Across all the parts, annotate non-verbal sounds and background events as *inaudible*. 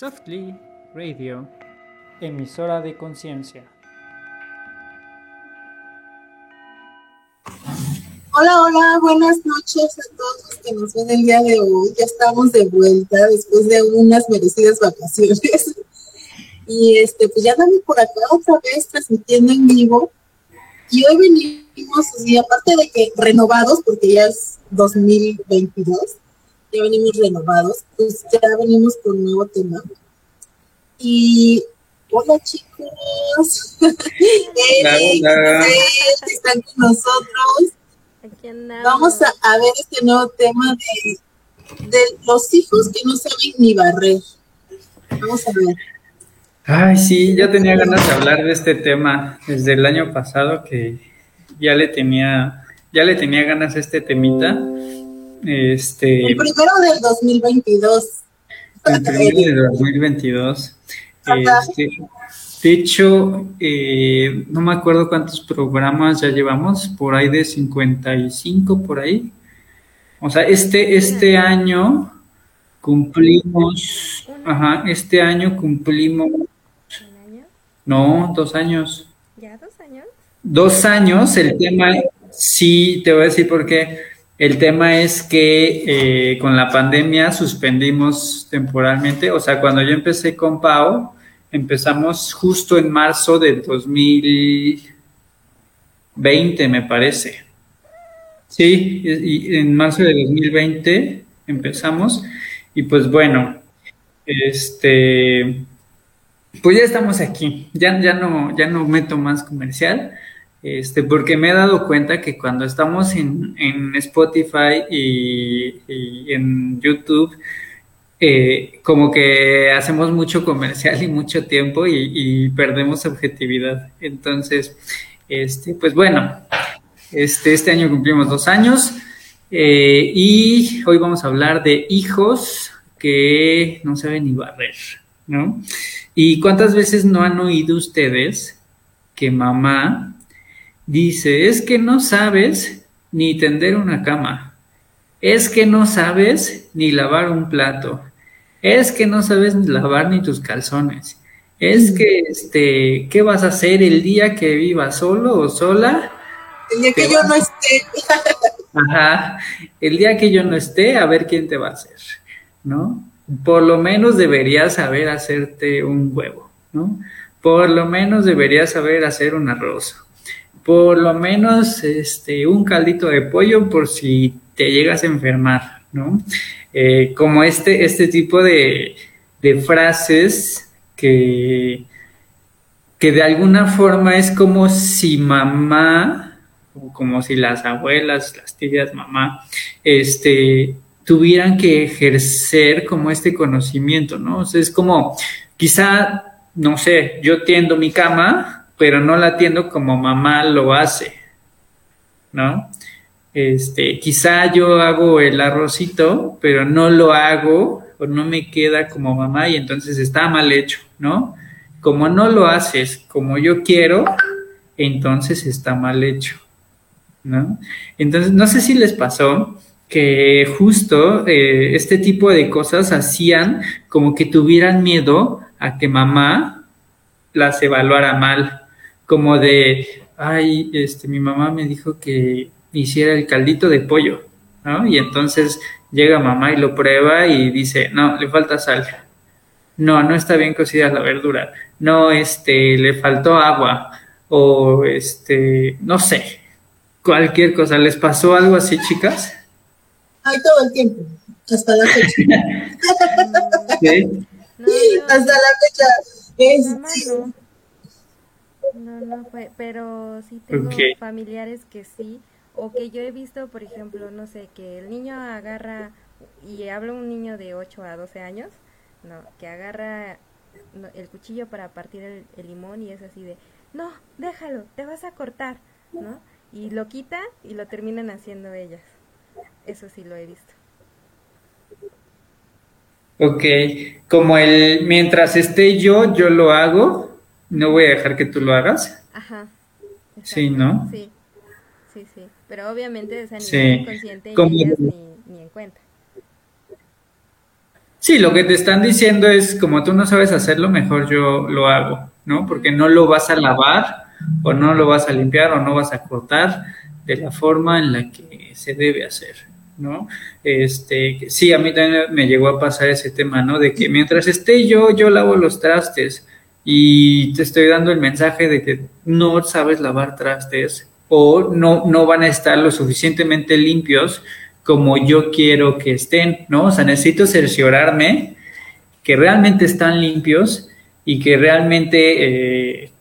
Softly Radio, emisora de conciencia. Hola, hola, buenas noches a todos los que nos ven el día de hoy. Ya estamos de vuelta después de unas merecidas vacaciones. Y este, pues ya andamos por acá otra vez transmitiendo en vivo. Y hoy venimos, y aparte de que renovados, porque ya es 2022, ya venimos renovados, pues ya venimos con un nuevo tema. Y hola chicos, *laughs* hey, están con nosotros. Vamos a, a, ver este nuevo tema de, de los hijos que no saben ni barrer. Vamos a ver. Ay, sí, ya tenía ganas de hablar de este tema desde el año pasado que ya le tenía, ya le tenía ganas a este temita. Este, el primero del 2022. El primero del 2022. Este, de hecho, eh, no me acuerdo cuántos programas ya llevamos, por ahí de 55, por ahí. O sea, este, este año cumplimos, ajá, este año cumplimos no, dos años. ¿Ya dos años? Dos años, el tema, sí, te voy a decir por qué. El tema es que eh, con la pandemia suspendimos temporalmente, o sea, cuando yo empecé con Pau, empezamos justo en marzo del 2020, me parece. Sí, y en marzo del 2020 empezamos y pues bueno, este, pues ya estamos aquí, ya, ya, no, ya no meto más comercial, este, porque me he dado cuenta que cuando estamos en, Spotify y, en YouTube, eh, como que hacemos mucho comercial y mucho tiempo y, perdemos objetividad. Entonces, este, pues bueno, este, este año cumplimos dos años eh, y hoy vamos a hablar de hijos que no saben ni barrer, ¿no? ¿Y cuántas veces no han oído ustedes que mamá dice, es que no sabes ni tender una cama, es que no sabes ni lavar un plato, es que no sabes lavar ni tus calzones, es que, este, ¿qué vas a hacer el día que vivas solo o sola? El día que yo no esté. *laughs* Ajá, el día que yo no esté, a ver quién te va a hacer, ¿no? por lo menos deberías saber hacerte un huevo, ¿no? Por lo menos deberías saber hacer un arroz. Por lo menos este, un caldito de pollo por si te llegas a enfermar, ¿no? Eh, como este, este tipo de, de frases que, que de alguna forma es como si mamá, o como si las abuelas, las tías, mamá, este, tuvieran que ejercer como este conocimiento, ¿no? Es como, quizá, no sé, yo tiendo mi cama, pero no la tiendo como mamá lo hace, ¿no? Este, quizá yo hago el arrocito, pero no lo hago o no me queda como mamá y entonces está mal hecho, ¿no? Como no lo haces como yo quiero, entonces está mal hecho, ¿no? Entonces, no sé si les pasó, que justo eh, este tipo de cosas hacían como que tuvieran miedo a que mamá las evaluara mal, como de, ay, este, mi mamá me dijo que hiciera el caldito de pollo, ¿no? Y entonces llega mamá y lo prueba y dice, no, le falta sal, no, no está bien cocida la verdura, no, este, le faltó agua, o este, no sé, cualquier cosa, ¿les pasó algo así, chicas? Hay todo el tiempo, hasta la fecha. *laughs* ¿Sí? hasta la fecha. no. No, fue, pero sí tengo familiares que sí, o que yo he visto, por ejemplo, no sé, que el niño agarra, y hablo un niño de 8 a 12 años, no, que agarra el cuchillo para partir el, el, limón y es así de, no, déjalo, te vas a cortar, ¿no? Y lo quita y lo terminan haciendo ellas. Eso sí lo he visto. Ok, como el mientras esté yo, yo lo hago, no voy a dejar que tú lo hagas. Ajá. Sí, ¿no? Sí, sí, sí. Pero obviamente esa ni sí. consciente ni, ni, en cuenta. Sí, lo que te están diciendo es, como tú no sabes hacerlo, mejor yo lo hago, ¿no? Porque no lo vas a lavar o no lo vas a limpiar o no vas a cortar de la forma en la que se debe hacer, ¿no? Este, sí, a mí también me llegó a pasar ese tema, ¿no? De que mientras esté yo, yo lavo los trastes y te estoy dando el mensaje de que no sabes lavar trastes o no, no van a estar lo suficientemente limpios como yo quiero que estén, ¿no? O sea, necesito cerciorarme que realmente están limpios y que realmente, eh,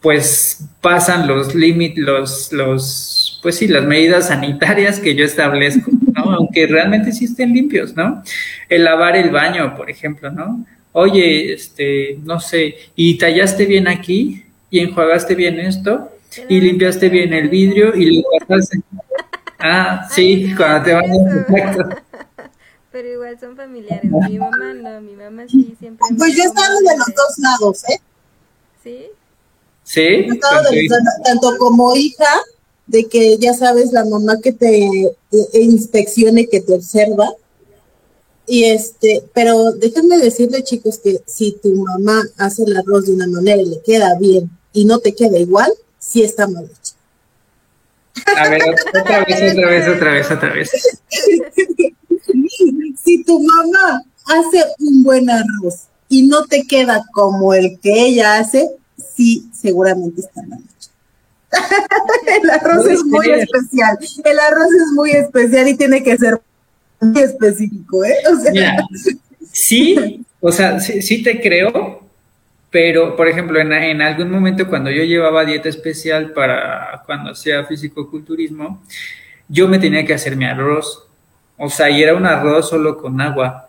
pues, pasan los límites, los, los, pues sí, las medidas sanitarias que yo establezco, ¿no? Aunque realmente sí estén limpios, ¿no? El lavar el baño, por ejemplo, ¿no? Oye, este, no sé, y tallaste bien aquí y enjuagaste bien esto y limpiaste bien el vidrio y lo guardaste Ah, *laughs* sí, cuando te van a *laughs* Pero igual son familiares. Mi mamá no, mi mamá sí siempre. Pues yo he estado de los dos lados, ¿eh? ¿Sí? Sí. He estado de tanto como hija, de que ya sabes, la mamá que te e inspeccione, que te observa. Y este, pero déjenme decirle, chicos, que si tu mamá hace el arroz de una manera y le queda bien y no te queda igual, sí está mal hecho. A ver, otra vez, otra vez, otra vez, otra vez. *laughs* Si tu mamá hace un buen arroz y no te queda como el que ella hace, sí, seguramente está mal hecho. *laughs* El arroz es muy especial. El arroz es muy especial y tiene que ser muy específico, ¿eh? O sea, sí, o sea, sí, sí te creo, pero, por ejemplo, en, algún momento cuando yo llevaba dieta especial para cuando hacía físico-culturismo, yo me tenía que hacer mi arroz. O sea, y era un arroz solo con agua.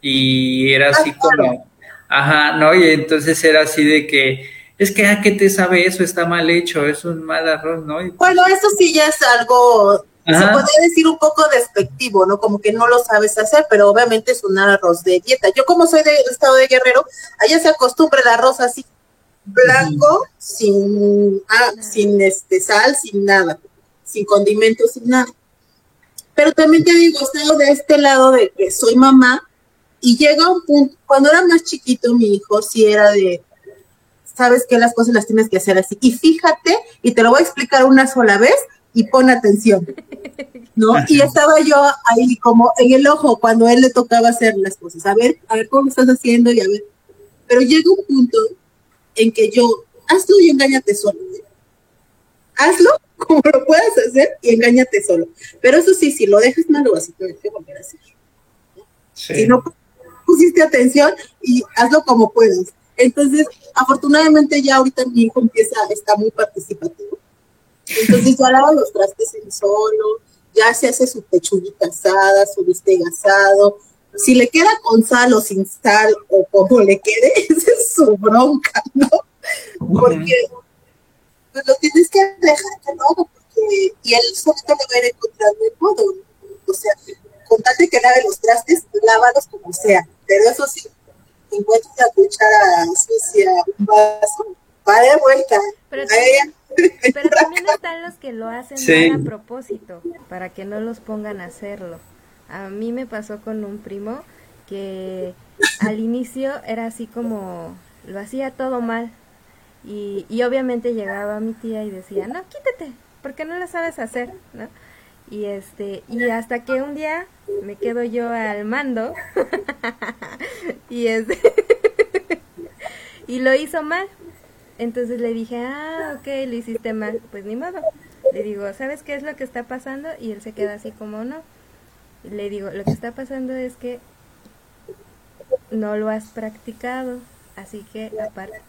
Y era así como, ajá, ¿no? Y entonces era así de que, es que, ¿a ah, qué te sabe eso? Está mal hecho, es un mal arroz, ¿no? bueno, eso sí ya es algo se podría decir un poco despectivo, ¿no? Como que no lo sabes hacer, pero obviamente es un arroz de dieta. Yo como soy del estado de Guerrero, allá se acostumbra el arroz así blanco, sin, ah, sin este sal, sin nada, sin condimentos, sin nada. Pero también te digo, he estado de este lado de que soy mamá y llega un punto, cuando era más chiquito mi hijo, si era de, sabes que las cosas las tienes que hacer así. Y fíjate, y te lo voy a explicar una sola vez, y pon atención, ¿no? Y estaba yo ahí como en el ojo cuando él le tocaba hacer las cosas, a ver, a ver cómo estás haciendo y a ver. Pero llega un punto en que yo, hazlo y engáñate solo. Hazlo como lo puedas hacer y engáñate solo. Pero eso sí, si lo dejas mal, lo vas a tener que volver a hacer. Si no pusiste atención y hazlo como puedas. Entonces, afortunadamente ya ahorita mi hijo empieza, está muy participativo entonces ya lava los trastes en solo, ya se hace su pechuguita asada, su bistec asado. Si le queda con sal o sin sal o como le quede, *laughs* esa es su bronca, ¿no? Porque pues, lo tienes que dejar que no, porque, y él solito le va a ir encontrando el modo. O sea, con tal de que lave los trastes, lávalos como sea. Pero eso sí, encuentras la cuchara sucia, un vaso, va de vuelta. Pero también, *laughs* pero también están los que lo hacen a propósito, para que no los pongan a hacerlo. A mí me pasó con un primo que al inicio era así como lo hacía todo mal. Y, y obviamente llegaba mi tía y decía, no, quítate, porque no lo sabes hacer, ¿no? Y este, y hasta que un día me quedo yo al mando *laughs* y este *laughs* y lo hizo mal. Entonces le dije, ah, ok, lo hiciste mal. Pues ni modo. Le digo, ¿sabes qué es lo que está pasando? Y él se queda así como no. Le digo, lo que está pasando es que no lo has practicado. Así que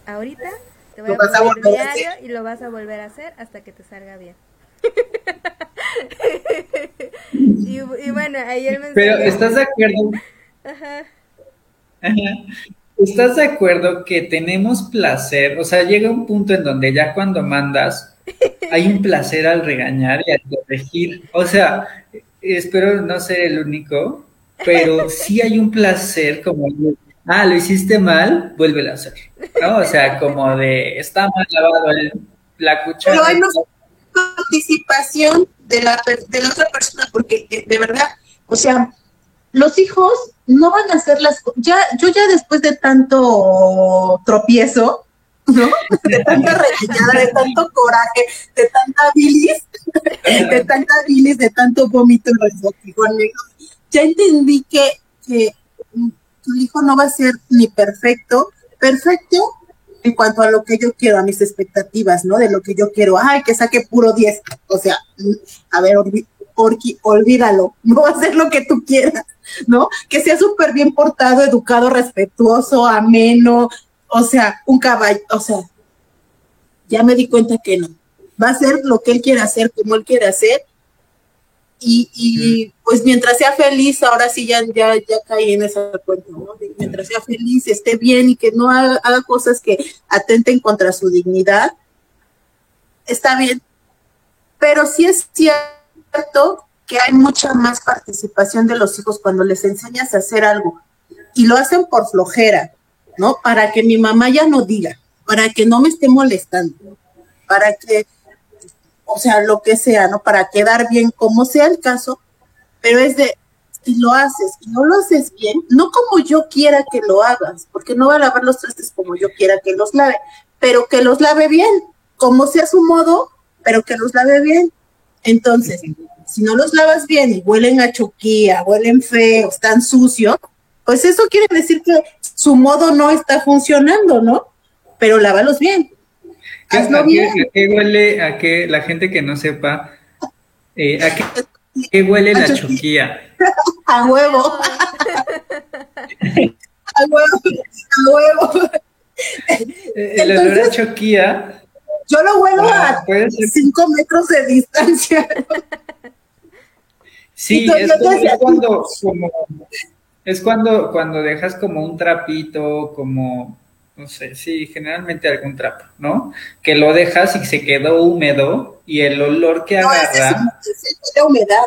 ahorita te voy a poner el diario y lo vas a volver a hacer hasta que te salga bien. *laughs* y, bueno, ahí él me Pero, ¿estás de acuerdo? Ajá. Ajá. ¿Estás de acuerdo que tenemos placer? O sea, llega un punto en donde ya cuando mandas hay un placer al regañar y al corregir. O sea, espero no ser el único, pero sí hay un placer como, ah, lo hiciste mal, vuélvelo a hacer. ¿no? O sea, como de, está mal lavado la cuchara. Pero hay más participación de la, de la otra persona, porque de verdad, o sea, los hijos no van a hacer las ya yo ya después de tanto tropiezo, ¿no? De tanta regañada, de tanto coraje, de tanta bilis, de tanta bilis, de tanto vómito ya entendí que, que tu hijo no va a ser ni perfecto, perfecto en cuanto a lo que yo quiero, a mis expectativas, ¿no? De lo que yo quiero, ay, que saque puro 10, o sea, a ver, Orki, olvídalo, *laughs* no va a ser lo que tú quieras, ¿no? Que sea súper bien portado, educado, respetuoso, ameno, o sea, un caballo, o sea, ya me di cuenta que no. Va a ser lo que él quiere hacer, como él quiere hacer, y, pues mientras sea feliz, ahora sí ya, ya, ya caí en esa cuenta, ¿no? Mientras sea feliz, esté bien y que no haga, haga cosas que atenten contra su dignidad, está bien. Pero sí es cierto que hay mucha más participación de los hijos cuando les enseñas a hacer algo y lo hacen por flojera, ¿no? Para que mi mamá ya no diga, para que no me esté molestando, para que o sea, lo que sea, ¿no? Para quedar bien, como sea el caso, pero es de, si lo haces y no lo haces bien, no como yo quiera que lo hagas, porque no va a lavar los trastes como yo quiera que los lave, pero que los lave bien, como sea su modo, pero que los lave bien. Entonces, si no los lavas bien y huelen a choquía, huelen feos, están sucios, pues eso quiere decir que su modo no está funcionando, ¿no? Pero lávalos bien. ¿A, qué, huele, a qué la gente que no sepa, eh, a qué, huele la choquía? *laughs* A huevo. *laughs* a huevo, a huevo. Eh, el olor a choquía. Yo lo huelo a cinco metros de distancia. *laughs* Sí, es, cuando, es cuando, cuando dejas como un trapito, como no sé, sí, generalmente algún trapo, ¿no? Que lo dejas y se quedó húmedo y el olor que agarra. Es, la humedad.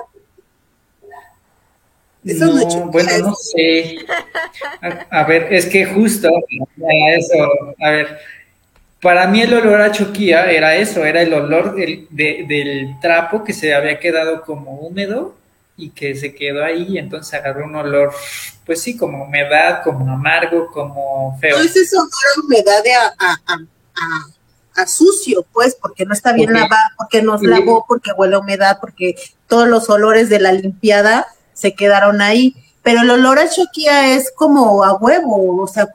Eso no, bueno, no sé. A, ver, es que justo eso, a ver, para mí el olor a choquía era eso, era el olor del, del trapo que se había quedado como húmedo y que se quedó ahí y entonces agarró un olor, pues sí, como humedad, como amargo, como feo. No es eso olor humedad de a, a, a, sucio, pues, porque no está bien lavado, porque no lavó, porque huele a humedad, porque todos los olores de la limpiada se quedaron ahí. Pero el olor a choquía es como a huevo, o sea,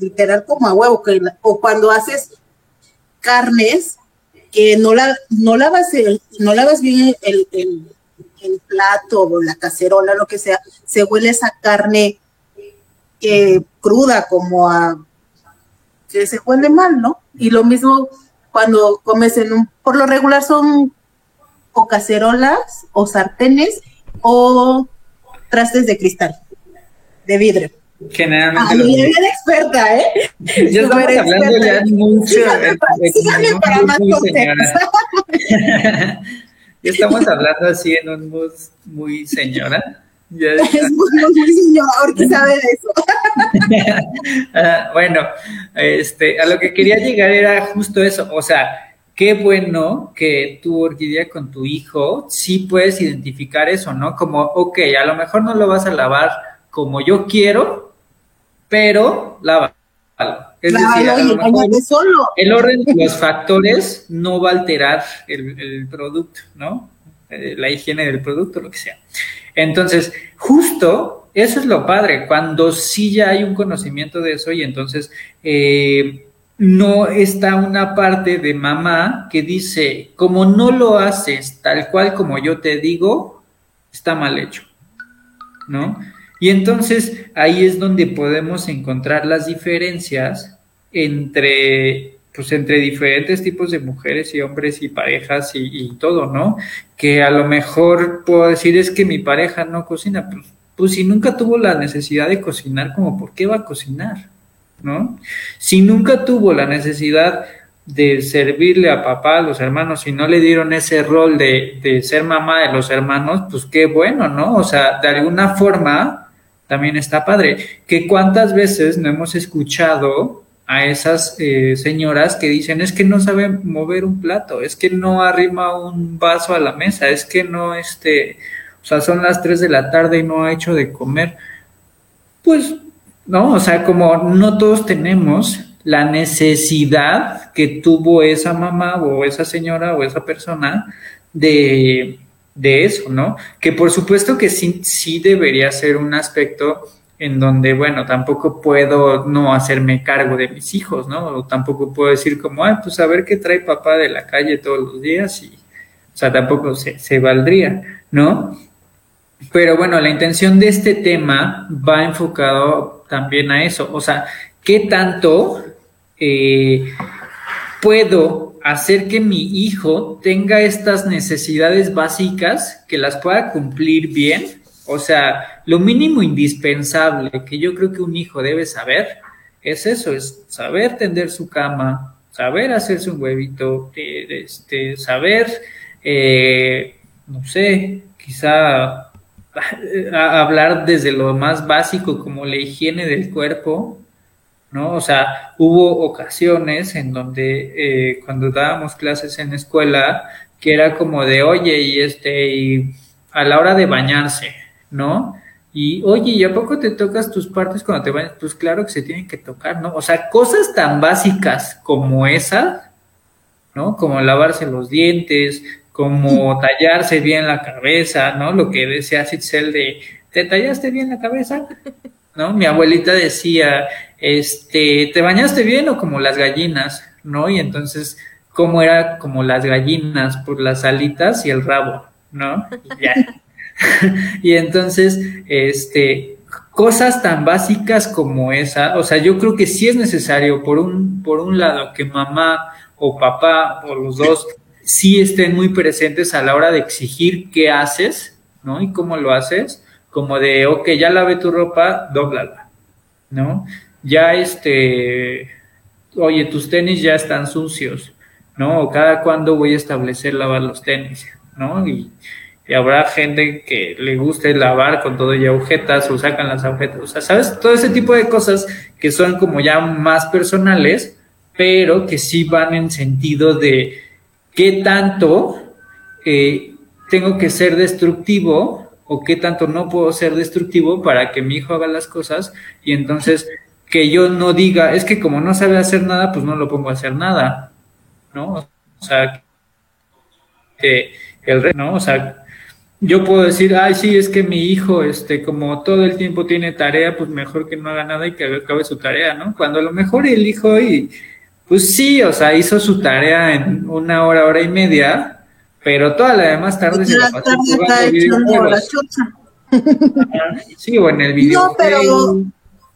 literal como a huevo, que, o cuando haces carnes, que no la no lavas el, no lavas bien el el plato o la cacerola, lo que sea, se huele esa carne cruda como a que se huele mal, ¿no? Y lo mismo cuando comes en un, por lo regular son o cacerolas o sartenes o trastes de cristal, de vidrio. Generalmente. Ah, yo bien experta, ¿eh? *laughs* Yo estamos hablando ya mucho. Síganme, para más *laughs* Estamos hablando así en un mood muy señora. es muy, muy señora, porque sabe de eso. *laughs* Ah, bueno, este, a lo que quería llegar era justo eso, o sea, qué bueno que tu Orquídea, con tu hijo sí puedes identificar eso, ¿no? Como, ok, a lo mejor no lo vas a lavar como yo quiero, pero lava. Es decir, el orden de los factores no va a alterar el, producto, ¿no? Eh, la higiene del producto, lo que sea. Entonces, justo eso es lo padre, cuando sí ya hay un conocimiento de eso y entonces eh, no está una parte de mamá que dice, como no lo haces tal cual como yo te digo, está mal hecho, ¿no? Y entonces ahí es donde podemos encontrar las diferencias entre, pues, entre diferentes tipos de mujeres y hombres y parejas y, todo, ¿no? Que a lo mejor puedo decir es que mi pareja no cocina, pues, pues si nunca tuvo la necesidad de cocinar, como por qué va a cocinar? ¿No? Si nunca tuvo la necesidad de servirle a papá, a los hermanos, y no le dieron ese rol de, de ser mamá de los hermanos, pues qué bueno, ¿no? O sea, de alguna forma, también está padre. Que cuántas veces no hemos escuchado a esas eh, señoras que dicen es que no saben mover un plato, es que no arrima un vaso a la mesa, es que no este, o sea, son las 3 de la tarde y no ha hecho de comer. Pues, no, o sea, como no todos tenemos la necesidad que tuvo esa mamá o esa señora o esa persona de, de eso, ¿no? Que por supuesto que sí, sí debería ser un aspecto en donde, bueno, tampoco puedo no hacerme cargo de mis hijos, ¿no? O tampoco puedo decir como, ah, pues a ver qué trae papá de la calle todos los días y, o sea, tampoco se, se valdría, ¿no? Pero bueno, la intención de este tema va enfocado también a eso, o sea, ¿qué tanto eh, puedo hacer que mi hijo tenga estas necesidades básicas, que las pueda cumplir bien. O sea, lo mínimo indispensable que yo creo que un hijo debe saber es eso, es saber tender su cama, saber hacerse un huevito, este, saber, eh, no sé, quizá *laughs* hablar desde lo más básico como la higiene del cuerpo, ¿no? O sea, hubo ocasiones en donde eh, cuando dábamos clases en escuela, que era como de, oye, y este, y a la hora de bañarse, ¿no? Y oye, ¿y a poco te tocas tus partes cuando te bañas? Pues claro que se tienen que tocar, ¿no? O sea, cosas tan básicas como esa, ¿no? Como lavarse los dientes, como tallarse bien la cabeza, ¿no? Lo que decía Citzel de, ¿te tallaste bien la cabeza? ¿No? Mi abuelita decía, este, ¿te bañaste bien o como las gallinas? ¿No? Y entonces, ¿cómo era como las gallinas? Por las alitas y el rabo, ¿no? Y ya. *laughs* y entonces, este, cosas tan básicas como esa, o sea, yo creo que sí es necesario, por un, por un lado, que mamá o papá o los dos sí estén muy presentes a la hora de exigir qué haces, ¿no? Y cómo lo haces, como de, ok, ya lavé tu ropa, dóblala, ¿no? Ya este, oye, tus tenis ya están sucios, ¿no? O cada cuándo voy a establecer lavar los tenis, ¿no? Y, habrá gente que le guste lavar con todo y agujetas o sacan las agujetas, o sea, ¿sabes? Todo ese tipo de cosas que son como ya más personales, pero que sí van en sentido de qué tanto eh, tengo que ser destructivo o qué tanto no puedo ser destructivo para que mi hijo haga las cosas y entonces que yo no diga, es que como no sabe hacer nada, pues no lo pongo a hacer nada, ¿no? O sea, que el ¿no? O sea, yo puedo decir, ay, sí, es que mi hijo, este, como todo el tiempo tiene tarea, pues mejor que no haga nada y que acabe su tarea, ¿no? Cuando a lo mejor el hijo, y, pues sí, o sea, hizo su tarea en una hora, hora y media, pero toda la demás tarde se la pasó jugando *laughs* Sí, o en el video. No, pero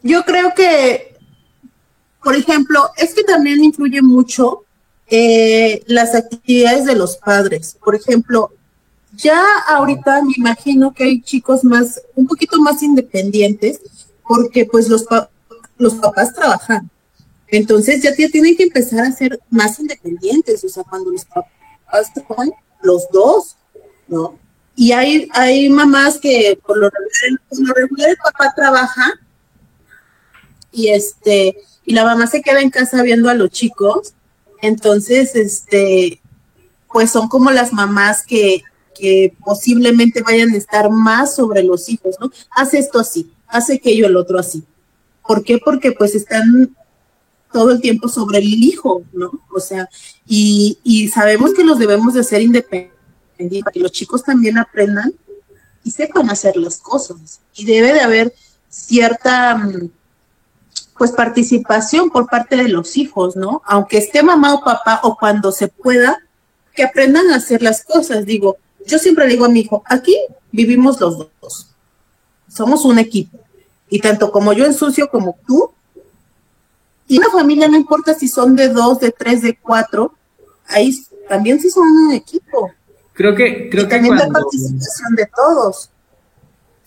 yo creo que, por ejemplo, es que también influye mucho eh, las actividades de los padres. Por ejemplo, ya ahorita me imagino que hay chicos más, un poquito más independientes, porque pues los, los papás trabajan. Entonces ya tienen que empezar a ser más independientes, o sea, cuando los papás trabajan, los dos, ¿no? Y hay, hay mamás que por lo regular, el papá trabaja y este, y la mamá se queda en casa viendo a los chicos. Entonces, este, pues son como las mamás que que posiblemente vayan a estar más sobre los hijos, ¿no? Hace esto así, hace aquello el otro así. ¿Por qué? Porque pues están todo el tiempo sobre el hijo, ¿no? O sea, y, y sabemos que los debemos de hacer independientes, para que los chicos también aprendan y sepan hacer las cosas. Y debe de haber cierta, mm, pues, participación por parte de los hijos, ¿no? Aunque esté mamá o papá o cuando se pueda, que aprendan a hacer las cosas. Digo, yo siempre digo a mi hijo, aquí vivimos los dos. Somos un equipo. Y tanto como yo ensucio como tú, y una familia no importa si son de dos, de tres, de cuatro, ahí también sí son un equipo. Creo que, creo y que también cuando... participación de todos.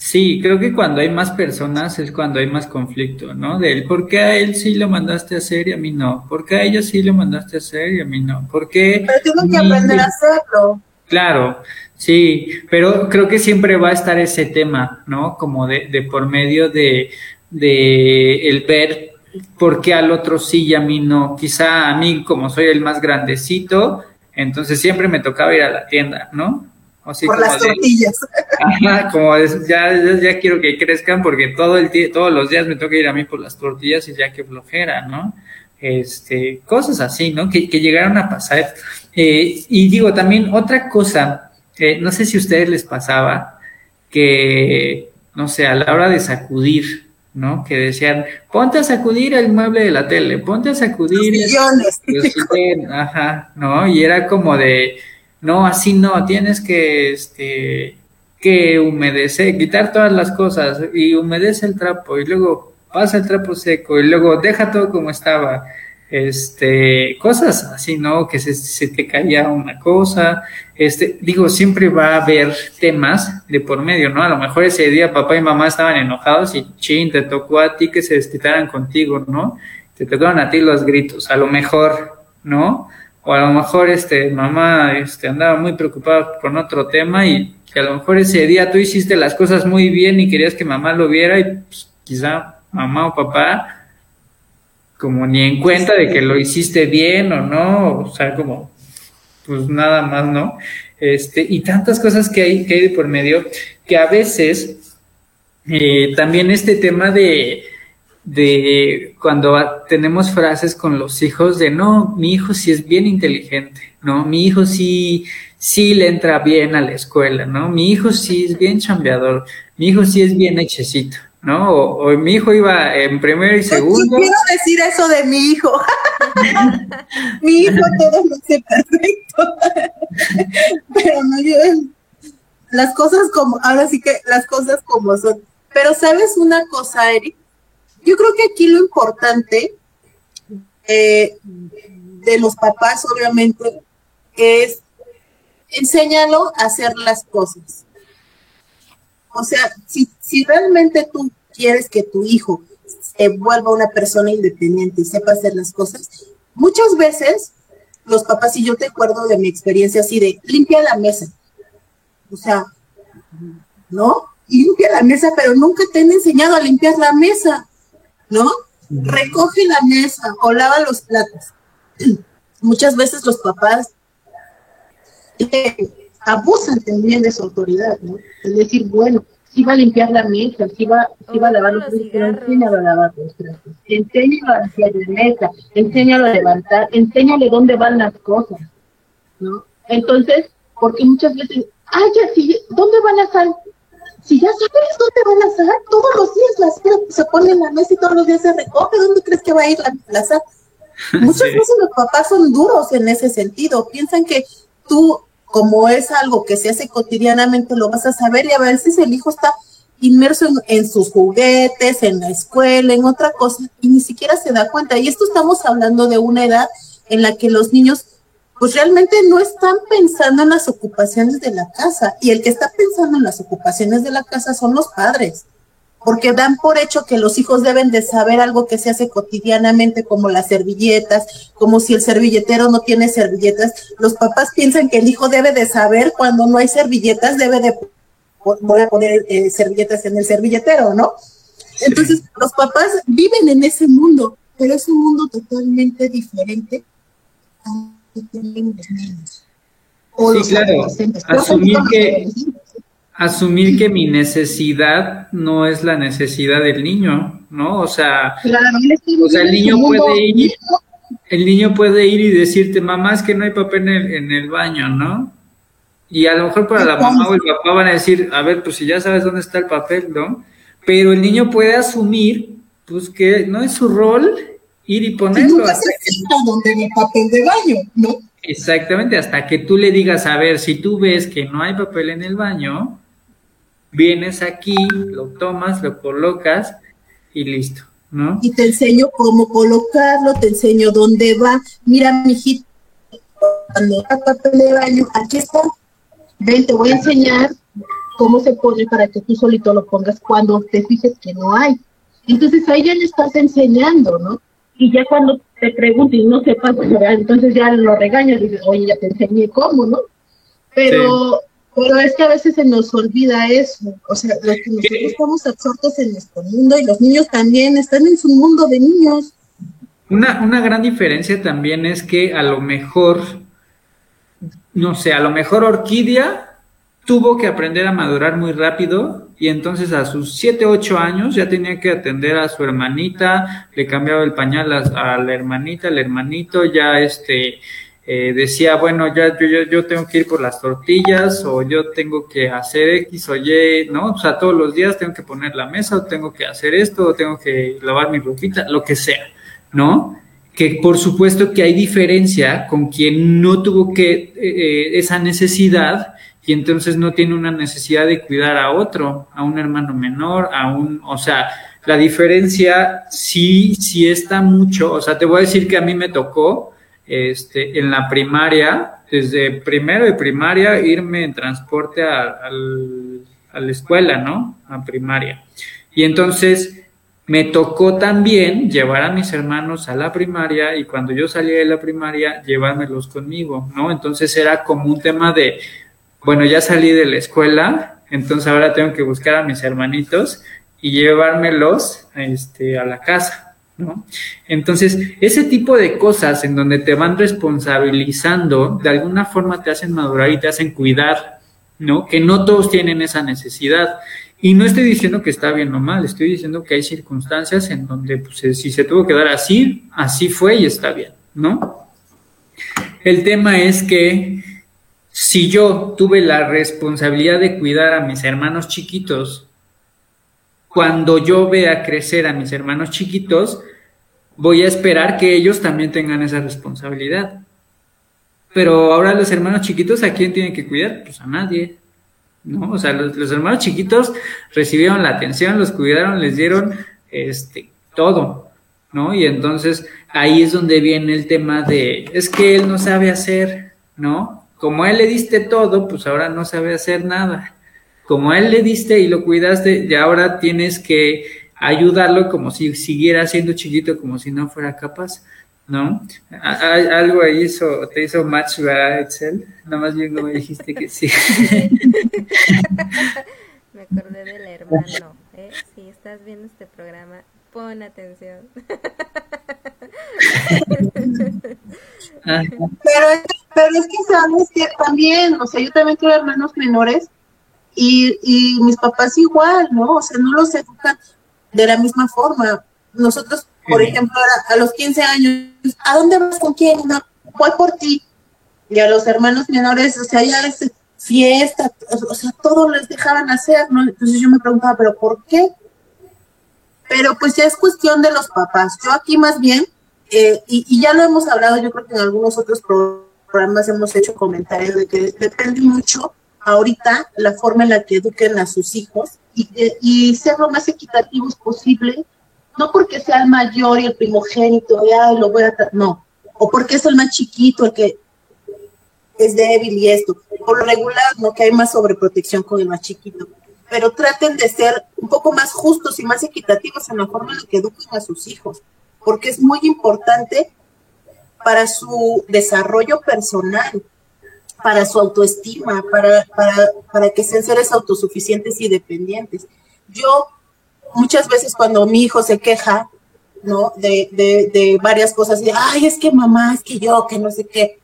Sí, creo que cuando hay más personas es cuando hay más conflicto, ¿no? Del por qué a él sí lo mandaste a hacer y a mí no, por qué a ella sí lo mandaste a hacer y a mí no, por qué... Pero tienen que aprender a hacerlo. Claro, Sí, pero creo que siempre va a estar ese tema, ¿no? Como de, de por medio de, de el ver por qué al otro sí y a mí no. Quizá a mí, como soy el más grandecito, entonces siempre me tocaba ir a la tienda, ¿no? Por las tortillas. ajá, como ya, ya, quiero que crezcan porque todo el todos los días me toca ir a mí por las tortillas y ya que flojera, ¿no? Este, cosas así, ¿no? Que, que llegaron a pasar. Eh, y digo, también otra cosa, eh, no sé si a ustedes les pasaba, que, no sé, a la hora de sacudir, ¿no? Que decían, ponte a sacudir el mueble de la tele, ponte a sacudir... Los millones. ajá, ¿no? Y era como de, no, así no, tienes que, este, que humedecer, quitar todas las cosas y humedece el trapo y luego pasa el trapo seco y luego deja todo como estaba. Este, cosas así, ¿no? Que se, se te caía una cosa. Este, digo, siempre va a haber temas de por medio, ¿no? A lo mejor ese día papá y mamá estaban enojados y chin, te tocó a ti que se desquitaran contigo, ¿no? Te tocaron a ti los gritos, a lo mejor, ¿no? O a lo mejor este mamá este andaba muy preocupada con otro tema y que a lo mejor ese día tú hiciste las cosas muy bien y querías que mamá lo viera y pues, quizá mamá o papá como ni en cuenta de que lo hiciste bien o no, o sea, como pues nada más, ¿no? Este, y tantas cosas que hay, que hay por medio, que a veces eh, también este tema de, de cuando tenemos frases con los hijos de no, mi hijo sí es bien inteligente, ¿no? Mi hijo sí, sí le entra bien a la escuela, ¿no? Mi hijo sí es bien chambeador, mi hijo sí es bien hechecito, ¿no? O, mi hijo iba en primero y segundo. Yo quiero decir eso de mi hijo. *laughs* mi hijo todo lo hace perfecto. *laughs* Pero no, yo, las cosas como, ahora sí que las cosas como son. Pero sabes una cosa, Eric, yo creo que aquí lo importante eh, de los papás, obviamente, es enséñalo a hacer las cosas. O sea, si, realmente tú quieres que tu hijo se vuelva una persona independiente y sepa hacer las cosas, muchas veces los papás, y yo te acuerdo de mi experiencia así de limpia la mesa. O sea, ¿no? Limpia la mesa, pero nunca te han enseñado a limpiar la mesa. ¿No? Recoge la mesa o lava los platos. *clears throat* Muchas veces los papás eh, abusan también de su autoridad, ¿no? Es decir, bueno, si va a limpiar la mesa, si va, si va a lavar los platos, enséñalo a lavar los platos, enséñalo a limpiar la mesa, enséñalo a levantar, enséñale dónde van las cosas, ¿no? Entonces, porque muchas veces, ay, ya sí, ¿dónde van a salir? Si ya sabes dónde van a estar, todos los días la cena se pone en la mesa y todos los días se recoge, ¿dónde crees que va a ir la plaza? *laughs* Muchas veces los papás son duros en ese sentido, piensan que tú, como es algo que se hace cotidianamente, lo vas a saber y a veces el hijo está inmerso en, en, sus juguetes, en la escuela, en otra cosa, y ni siquiera se da cuenta. Y esto estamos hablando de una edad en la que los niños pues realmente no están pensando en las ocupaciones de la casa. Y el que está pensando en las ocupaciones de la casa son los padres, porque dan por hecho que los hijos deben de saber algo que se hace cotidianamente, como las servilletas, como si el servilletero no tiene servilletas. Los papás piensan que el hijo debe de saber cuando no hay servilletas, debe de voy a poner eh, servilletas en el servilletero, ¿no? Entonces, los papás viven en ese mundo, pero es un mundo totalmente diferente sí, claro. Asumir que, asumir que mi necesidad no es la necesidad del niño, ¿no? O sea, o sea el niño puede ir, el niño puede ir y decirte, mamá, es que no hay papel en el, baño, ¿no? Y a lo mejor para la mamá o el papá van a decir, a ver, pues si ya sabes dónde está el papel, ¿no? Pero el niño puede asumir, pues que no es su rol ir y ponerlo. Nunca hasta que... donde el papel de baño, ¿no? Exactamente, hasta que tú le digas, a ver, si tú ves que no hay papel en el baño, vienes aquí, lo tomas, lo colocas y listo, ¿no? Y te enseño cómo colocarlo, te enseño dónde va. Mira, mijito, cuando hay papel de baño, aquí está. Ven, te voy a enseñar cómo se pone para que tú solito lo pongas cuando te fijes que no hay. Entonces ahí ya le estás enseñando, ¿no? Y ya cuando te pregunto y no sepas, entonces ya lo regañas y dices, oye, ya te enseñé cómo, ¿no? Pero, pero es que a veces se nos olvida eso, o sea, los que nosotros estamos absortos en nuestro mundo y los niños también están en su mundo de niños. Una, una gran diferencia también es que a lo mejor, no sé, a lo mejor Orquídea tuvo que aprender a madurar muy rápido y entonces a sus 7, 8 años ya tenía que atender a su hermanita, le cambiaba el pañal a, la hermanita, el hermanito ya este eh, decía, bueno, ya yo, yo, yo, tengo que ir por las tortillas o yo tengo que hacer X o Y, ¿no? O sea, todos los días tengo que poner la mesa o tengo que hacer esto o tengo que lavar mi ropita, lo que sea, ¿no? Que por supuesto que hay diferencia con quien no tuvo que eh, eh, esa necesidad y entonces no tiene una necesidad de cuidar a otro, a un hermano menor, a un, o sea, la diferencia sí, sí está mucho, o sea, te voy a decir que a mí me tocó, este, en la primaria, desde primero de primaria, irme en transporte a, la escuela, ¿no? A primaria. Y entonces me tocó también llevar a mis hermanos a la primaria y cuando yo salía de la primaria, llevármelos conmigo, ¿no? Entonces era como un tema de, bueno, ya salí de la escuela, entonces ahora tengo que buscar a mis hermanitos y llevármelos este, a la casa. ¿no? Entonces, ese tipo de cosas en donde te van responsabilizando, de alguna forma te hacen madurar y te hacen cuidar, ¿no? Que no todos tienen esa necesidad. Y no estoy diciendo que está bien o mal, estoy diciendo que hay circunstancias en donde pues, si se tuvo que dar así, así fue y está bien, ¿no? El tema es que si yo tuve la responsabilidad de cuidar a mis hermanos chiquitos cuando yo vea crecer a mis hermanos chiquitos, voy a esperar que ellos también tengan esa responsabilidad. Pero ahora los hermanos chiquitos, ¿a quién tienen que cuidar? Pues a nadie. ¿No? O sea, los, hermanos chiquitos recibieron la atención, los cuidaron, les dieron este todo, ¿no? Y entonces ahí es donde viene el tema de, es que él no sabe hacer, ¿no? Como él le diste todo, pues ahora no sabe hacer nada como él le diste y lo cuidaste, ya ahora tienes que ayudarlo como si siguiera siendo chiquito, como si no fuera capaz, ¿no? algo ahí hizo, te hizo match, ¿verdad, Excel? Nada más bien como dijiste que sí. *laughs* Me acordé del hermano, ¿eh? Si estás viendo este programa, pon atención. *laughs* pero, pero es que sabes que también, o sea, yo también tuve hermanos menores y, y mis papás igual, ¿no? O sea, no los educan de la misma forma. Nosotros, por ejemplo, a, los 15 años, ¿a dónde vas con quién? No, voy por ti. Y a los hermanos menores, o sea, ya es fiesta, o sea, todo les dejaban hacer, ¿no? Entonces yo me preguntaba, ¿pero por qué? Pero pues ya es cuestión de los papás. Yo aquí más bien, eh, y, y, ya lo hemos hablado, yo creo que en algunos otros programas hemos hecho comentarios de que depende mucho ahorita la forma en la que eduquen a sus hijos y, y ser lo más equitativos posible, no porque sea el mayor y el primogénito, ya lo voy a, no, o porque es el más chiquito, el que es débil y esto, por lo regular, no que hay más sobreprotección con el más chiquito, pero traten de ser un poco más justos y más equitativos en la forma en la que eduquen a sus hijos, porque es muy importante para su desarrollo personal para su autoestima, para, para, para que sean seres autosuficientes y dependientes. Yo muchas veces cuando mi hijo se queja, ¿no? De, de, de varias cosas, de, ay, es que mamá, es que yo, que no sé qué.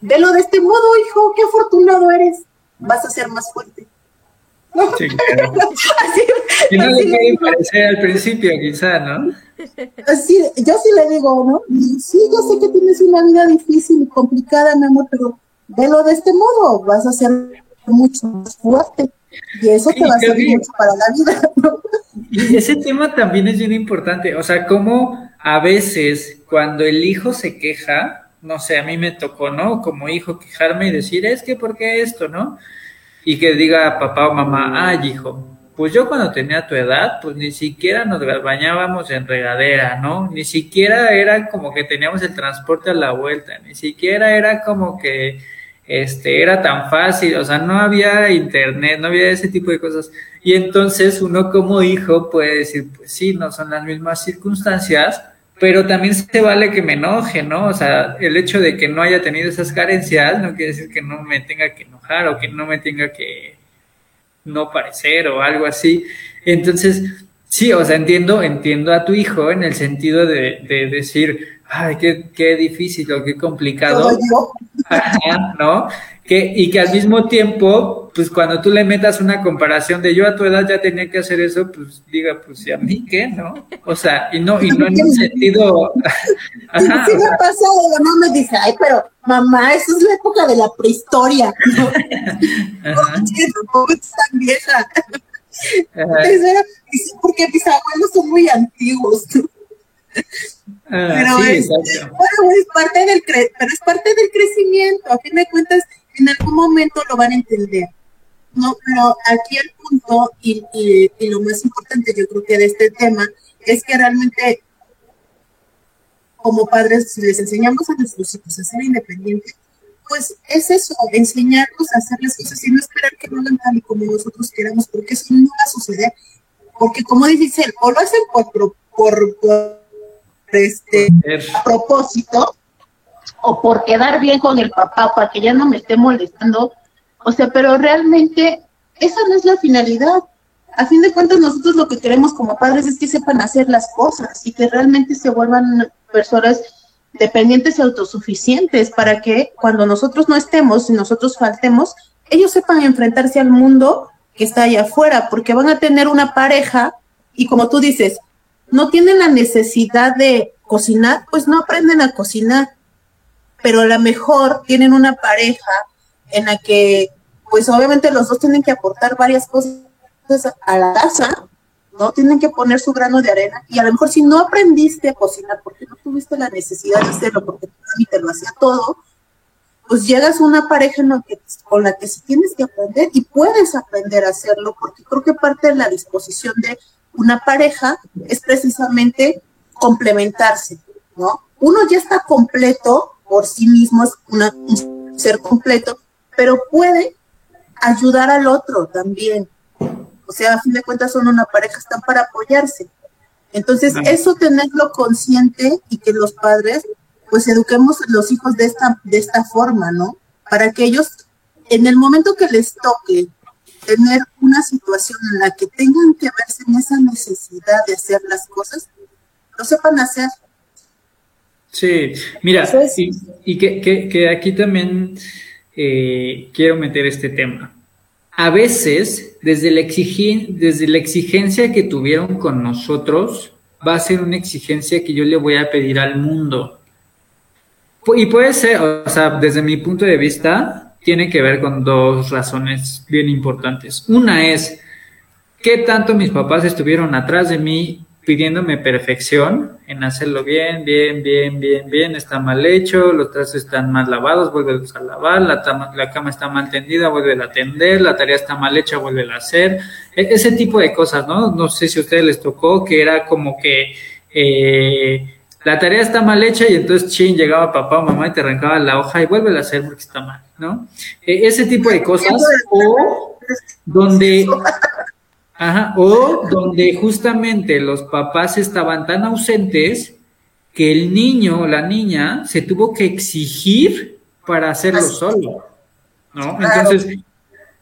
Velo de este modo, hijo, qué afortunado eres. Vas a ser más fuerte. Sí, *laughs* así, y no le puede parecer al principio, quizá, ¿no? Así, yo sí le digo, ¿no? Sí, yo sé que tienes una vida difícil y complicada, mi amor, pero velo de este modo, vas a ser mucho más fuerte. Y eso te va a servir mucho para la vida. Y ese tema también es bien importante. O sea, como a veces cuando el hijo se queja, no sé, a mí me tocó, ¿no? Como hijo quejarme y decir, es que, ¿por qué esto, no? Y que diga papá o mamá, ay, hijo, pues yo cuando tenía tu edad, pues ni siquiera nos bañábamos en regadera, ¿no? Ni siquiera era como que teníamos el transporte a la vuelta, ni siquiera era como que este era tan fácil, o sea, no había internet, no había ese tipo de cosas. Y entonces uno como hijo puede decir, pues sí, no son las mismas circunstancias, pero también se vale que me enoje, ¿no? O sea, el hecho de que no haya tenido esas carencias no quiere decir que no me tenga que enojar o que no me tenga que no parecer o algo así. Entonces, Sí, o sea, entiendo, entiendo a tu hijo en el sentido de, de decir, ay, qué, qué difícil o qué complicado. ¿No? Que, y que al mismo tiempo, pues cuando tú le metas una comparación de yo a tu edad ya tenía que hacer eso, pues diga, pues ¿y a mí qué? ¿No? O sea, y no, y no en un sentido. *laughs* Ajá, sí, me pasa, no me dice, ay, pero mamá, eso es la época de la prehistoria. ¿no? *laughs* *laughs* es tan vieja. Porque mis abuelos son muy antiguos. Ah, pero, es, parte del pero es parte del crecimiento. A fin de cuentas, en algún momento lo van a entender. No, pero aquí el punto y, y, lo más importante yo creo que de este tema es que realmente como padres, si les enseñamos a nuestros hijos a ser independientes, pues es eso, enseñarlos a hacer las cosas y no esperar que lo hagan tal y como nosotros queramos, porque eso no va a suceder. Porque como dice él, o lo hacen por, por, por este propósito, o por quedar bien con el papá, para que ya no me esté molestando. O sea, pero realmente esa no es la finalidad. A fin de cuentas, nosotros lo que queremos como padres es que sepan hacer las cosas y que realmente se vuelvan personas dependientes y autosuficientes para que cuando nosotros no estemos y nosotros faltemos, ellos sepan enfrentarse al mundo que está allá afuera, porque van a tener una pareja y como tú dices, no tienen la necesidad de cocinar, pues no aprenden a cocinar, pero a lo mejor tienen una pareja en la que, pues obviamente los dos tienen que aportar varias cosas a la casa ¿no? Tienen que poner su grano de arena y a lo mejor si no aprendiste a cocinar porque no tuviste la necesidad de hacerlo, porque tu te lo hacía todo, pues llegas a una pareja con la que sí tienes que aprender y puedes aprender a hacerlo, porque creo que parte de la disposición de una pareja es precisamente complementarse, ¿no? Uno ya está completo por sí mismo, es un ser completo, pero puede ayudar al otro también, o sea, a fin de cuentas son una pareja, están para apoyarse. Entonces, eso tenerlo consciente y que los padres, pues eduquemos a los hijos de esta, de esta forma, ¿no? Para que ellos, en el momento que les toque tener una situación en la que tengan que verse en esa necesidad de hacer las cosas, lo sepan hacer. Sí, mira, y, que, aquí también eh, quiero meter este tema a veces, desde la, desde la exigencia que tuvieron con nosotros, va a ser una exigencia que yo le voy a pedir al mundo. Y puede ser, o sea, desde mi punto de vista, tiene que ver con dos razones bien importantes. Una es, ¿qué tanto mis papás estuvieron atrás de mí pidiéndome perfección en hacerlo bien, bien, bien, bien, bien, está mal hecho, los trastes están mal lavados, vuelve a lavar, la, la cama está mal tendida, vuelve a atender, la tarea está mal hecha, vuelve a hacer, e, ese tipo de cosas, ¿no? No sé si a ustedes les tocó, que era como que eh, la tarea está mal hecha y entonces chin, llegaba papá o mamá y te arrancaba la hoja y vuelve a hacer porque está mal, ¿no? E, ese tipo de cosas, o donde *laughs* Ajá, o donde justamente los papás estaban tan ausentes que el niño o la niña se tuvo que exigir para hacerlo solo, ¿no? Entonces,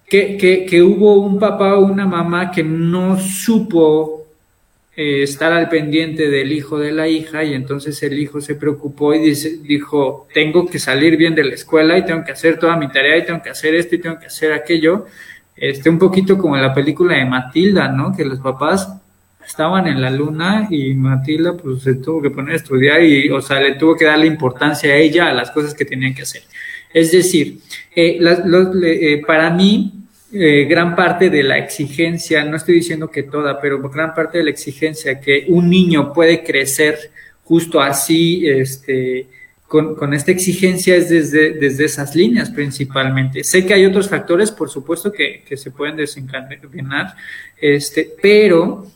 que, que, que, hubo un papá o una mamá que no supo eh, estar al pendiente del hijo de la hija y entonces el hijo se preocupó y dice, dijo, tengo que salir bien de la escuela y tengo que hacer toda mi tarea y tengo que hacer esto y tengo que hacer aquello este, un poquito como en la película de Matilda, ¿no? Que los papás estaban en la luna y Matilda pues se tuvo que poner a estudiar y, o sea, le tuvo que darle importancia a ella a las cosas que tenían que hacer. Es decir, eh, eh, para mí, eh, gran parte de la exigencia, no estoy diciendo que toda, pero gran parte de la exigencia que un niño puede crecer justo así, este, con, esta exigencia es desde, desde esas líneas principalmente. Sé que hay otros factores, por supuesto, que, se pueden desencadenar, este, pero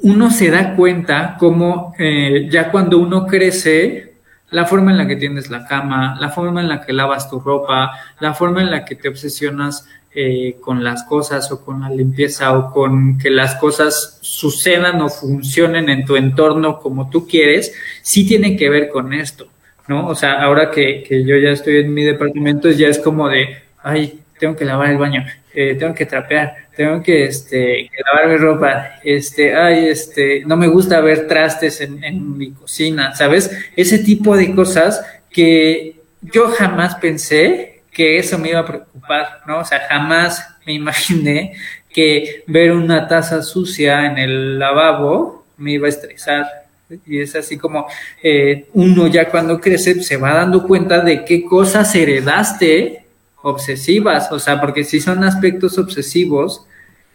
uno se da cuenta como eh, ya cuando uno crece, la forma en la que tienes la cama, la forma en la que lavas tu ropa, la forma en la que te obsesionas eh, con las cosas o con la limpieza o con que las cosas sucedan o funcionen en tu entorno como tú quieres, sí tiene que ver con esto. ¿No? O sea, ahora que, que yo ya estoy en mi departamento, ya es como de, ay, tengo que lavar el baño, eh, tengo que trapear, tengo que, este, lavar mi ropa, este, ay, este, no me gusta ver trastes en, en mi cocina, ¿sabes? Ese tipo de cosas que yo jamás pensé que eso me iba a preocupar, ¿no? O sea, jamás me imaginé que ver una taza sucia en el lavabo me iba a estresar. Y es así como eh, uno ya cuando crece se va dando cuenta de qué cosas heredaste obsesivas, o sea, porque si son aspectos obsesivos,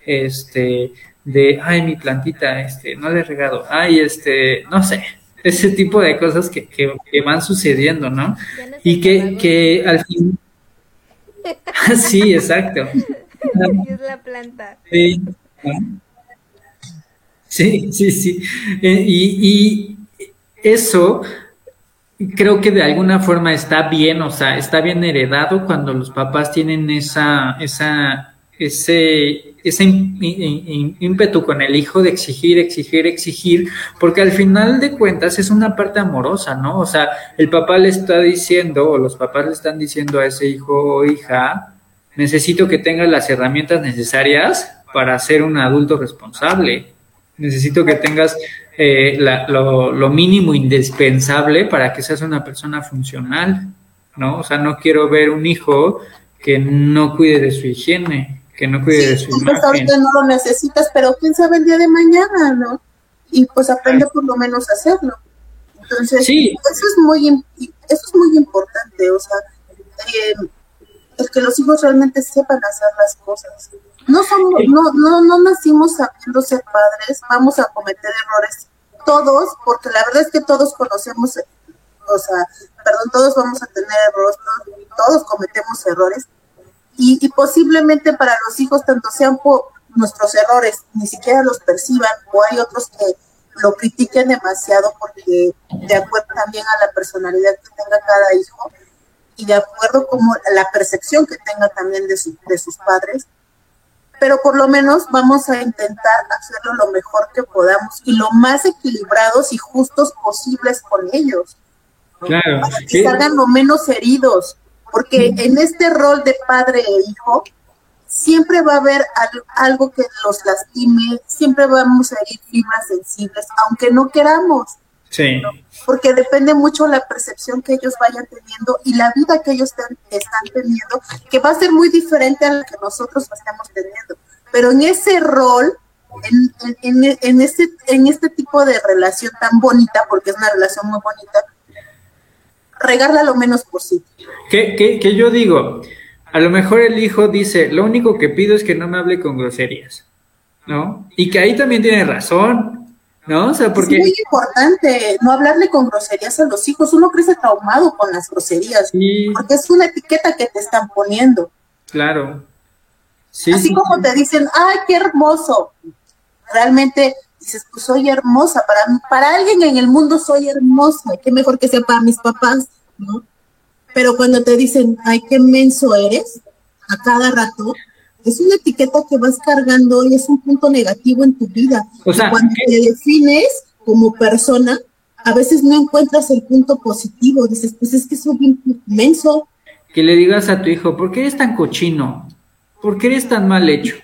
este, de, ay, mi plantita, este, no le he regado, ay, este, no sé, ese tipo de cosas que, que, van sucediendo, ¿no? Y que, que al fin... *laughs* sí, exacto. es la planta. Sí, sí, sí. Eh, y, eso creo que de alguna forma está bien, o sea, está bien heredado cuando los papás tienen esa, esa, ese, ese ímpetu con el hijo de exigir, exigir, exigir, porque al final de cuentas es una parte amorosa, ¿no? O sea, el papá le está diciendo, o los papás le están diciendo a ese hijo o hija, necesito que tengas las herramientas necesarias para ser un adulto responsable. Necesito que tengas eh, lo, mínimo indispensable para que seas una persona funcional, ¿no? O sea, no quiero ver un hijo que no cuide de su higiene, que no cuide de su pues ahorita no lo necesitas, pero quién sabe el día de mañana, ¿no? Y pues aprende por lo menos a hacerlo. Entonces, eso es muy eso es muy importante, o sea, eh, el que los hijos realmente sepan hacer las cosas. No somos, no, no, no nacimos sabiendo ser padres, vamos a cometer errores todos, porque la verdad es que todos conocemos, o sea, perdón, todos vamos a tener errores, todos, cometemos errores, y, y, posiblemente para los hijos, tanto sean por nuestros errores, ni siquiera los perciban, o hay otros que lo critiquen demasiado porque de acuerdo también a la personalidad que tenga cada hijo, y de acuerdo como la percepción que tenga también de, de sus padres, pero por lo menos vamos a intentar hacerlo lo mejor que podamos y lo más equilibrados y justos posibles con ellos. Claro. Para que salgan lo menos heridos, porque en este rol de padre e hijo siempre va a haber algo que los lastime, siempre vamos a herir fibras sensibles, aunque no queramos. Sí. Porque depende mucho la percepción que ellos vayan teniendo y la vida que ellos están, teniendo, que va a ser muy diferente a la que nosotros estamos teniendo. Pero en ese rol, en, en, en, este, en este tipo de relación tan bonita, porque es una relación muy bonita, regarla lo menos posible. ¿Qué, qué, qué yo digo? A lo mejor el hijo dice, lo único que pido es que no me hable con groserías, ¿no? Y que ahí también tiene razón, ¿no? O sea, porque... Es muy importante no hablarle con groserías a los hijos. Uno crece traumado con las groserías, porque es una etiqueta que te están poniendo. Claro. Sí, Así como te dicen, ¡ay, qué hermoso! Realmente dices, pues soy hermosa. Para, para alguien en el mundo soy hermosa. Qué mejor que sea para mis papás, ¿no? Pero cuando te dicen, ¡ay, qué menso eres! A cada rato, es una etiqueta que vas cargando y es un punto negativo en tu vida. O sea, cuando te defines como persona, a veces no encuentras el punto positivo. Dices, pues es que soy bien inmenso. Que le digas a tu hijo, ¿por qué eres tan cochino? ¿Por qué eres tan mal hecho?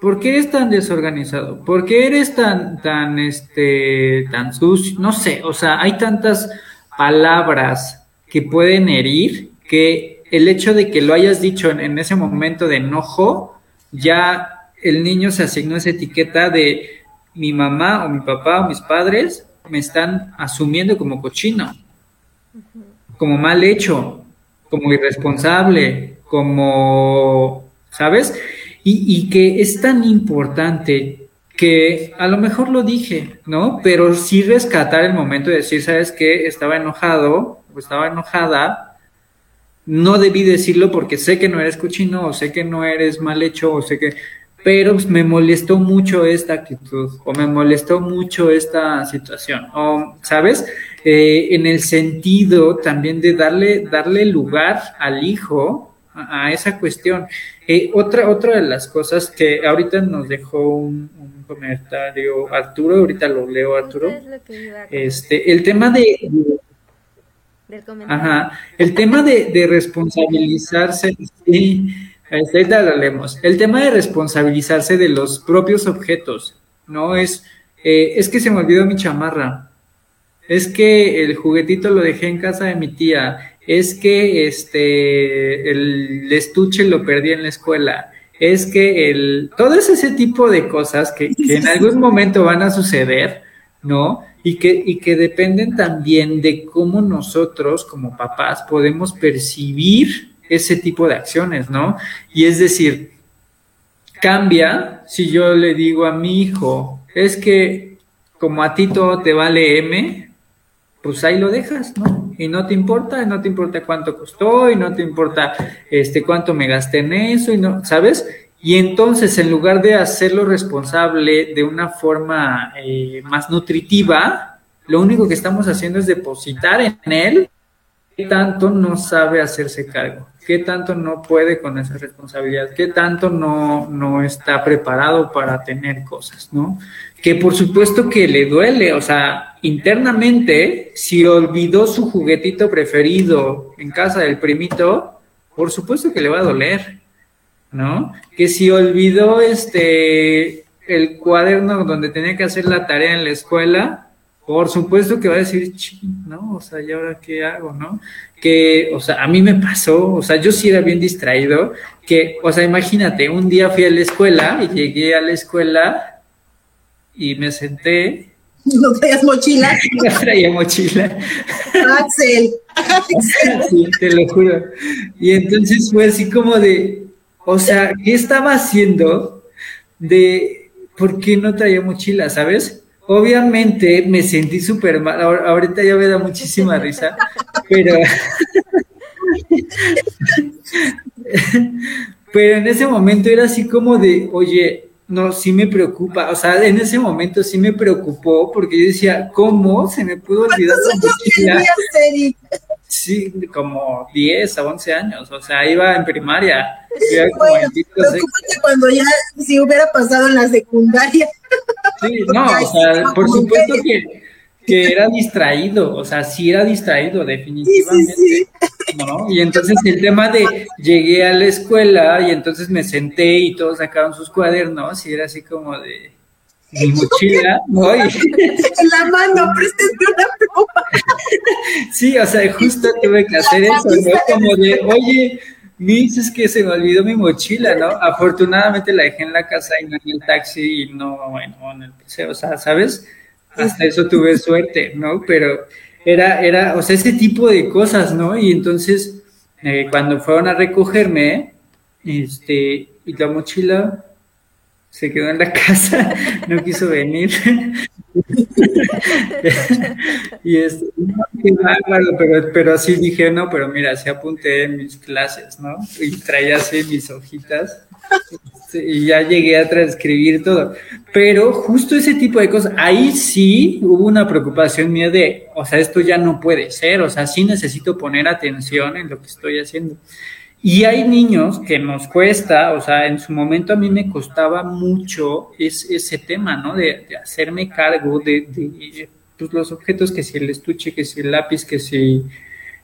¿Por qué eres tan desorganizado? ¿Por qué eres tan, tan, este, tan sucio? No sé, o sea, hay tantas palabras que pueden herir que el hecho de que lo hayas dicho en, ese momento de enojo, ya el niño se asignó esa etiqueta de mi mamá o mi papá o mis padres me están asumiendo como cochino, como mal hecho, como irresponsable, como, ¿sabes? Y, y, que es tan importante que a lo mejor lo dije, ¿no? Pero sí rescatar el momento de decir, ¿sabes qué? Estaba enojado o estaba enojada no debí decirlo porque sé que no eres cochino o sé que no eres mal hecho o sé que pero me molestó mucho esta actitud o me molestó mucho esta situación o sabes eh, en el sentido también de darle darle lugar al hijo a, esa cuestión. Eh, otra otra de las cosas que ahorita nos dejó un, comentario Arturo ahorita lo leo Arturo. Este el tema de Ajá. El tema de, responsabilizarse, Ahorita lo leemos. El tema de responsabilizarse de los propios objetos, ¿no? Es, eh, es que se me olvidó mi chamarra. Es que el juguetito lo dejé en casa de mi tía. Es que este el estuche lo perdí en la escuela. Es que el todo ese tipo de cosas que, que en *laughs* algún momento van a suceder, ¿no? Y que, y que dependen también de cómo nosotros como papás podemos percibir ese tipo de acciones, ¿no? Y es decir, cambia si yo le digo a mi hijo, es que como a ti todo te vale M, pues ahí lo dejas, ¿no? Y no te importa, no te importa cuánto costó, y no te importa este cuánto me gasté en eso, y no, ¿sabes? Y entonces, en lugar de hacerlo responsable de una forma eh, más nutritiva, lo único que estamos haciendo es depositar en él qué tanto no sabe hacerse cargo qué tanto no puede con esa responsabilidad, qué tanto no, no está preparado para tener cosas, ¿no? Que por supuesto que le duele, o sea, internamente, si olvidó su juguetito preferido en casa del primito, por supuesto que le va a doler, ¿no? Que si olvidó este el cuaderno donde tenía que hacer la tarea en la escuela, por supuesto que va a decir, ¿no? O sea, ¿y ahora qué hago, no? Que, o sea, a mí me pasó, o sea, yo sí era bien distraído, que, o sea, imagínate, un día fui a la escuela y llegué a la escuela y me senté. ¿No traías mochila? *laughs* no traía mochila. Axel. *laughs* sí, te lo juro. Y entonces fue así como de, o sea, ¿qué estaba haciendo de por qué no traía mochila, sabes? Obviamente me sentí súper mal, ahorita ya me da muchísima risa, pero... *laughs* pero en ese momento era así como de, oye, no, sí me preocupa, o sea, en ese momento sí me preocupó porque yo decía, ¿cómo se me pudo olvidar la Sí, como 10 a 11 años, o sea, iba en primaria. bueno, cuando ya, si hubiera pasado en la secundaria. Sí, no, o sea, por supuesto que, que, era distraído, o sea, sí era distraído, definitivamente. Sí, sí, ¿no? Y entonces el tema de llegué a la escuela y entonces me senté y todos sacaron sus cuadernos y era así como de mi mochila, ¿no? En la mano, préstame una pluma. *laughs* Sí, o sea, justo tuve que hacer eso, ¿no? Como de, oye, Miss, es que se me olvidó mi mochila, ¿no? Afortunadamente la dejé en la casa y no en el taxi y no, bueno, en el paseo, o sea, ¿sabes? Hasta eso tuve suerte, ¿no? Pero era, era, o sea, ese tipo de cosas, ¿no? Y entonces, eh, cuando fueron a recogerme, este, y la mochila, se quedó en la casa, *laughs* no quiso venir. *laughs* y es, qué bárbaro, pero, pero así dije, no, pero mira, sí apunté mis clases, ¿no? Y traía así mis hojitas y ya llegué a transcribir todo. Pero justo ese tipo de cosas, ahí sí hubo una preocupación mía de, o sea, esto ya no puede ser, o sea, sí necesito poner atención en lo que estoy haciendo. Y hay niños que nos cuesta, o sea, en su momento a mí me costaba mucho ese tema, ¿no? De, hacerme cargo de, pues, los objetos, que si el estuche, que si el lápiz, que si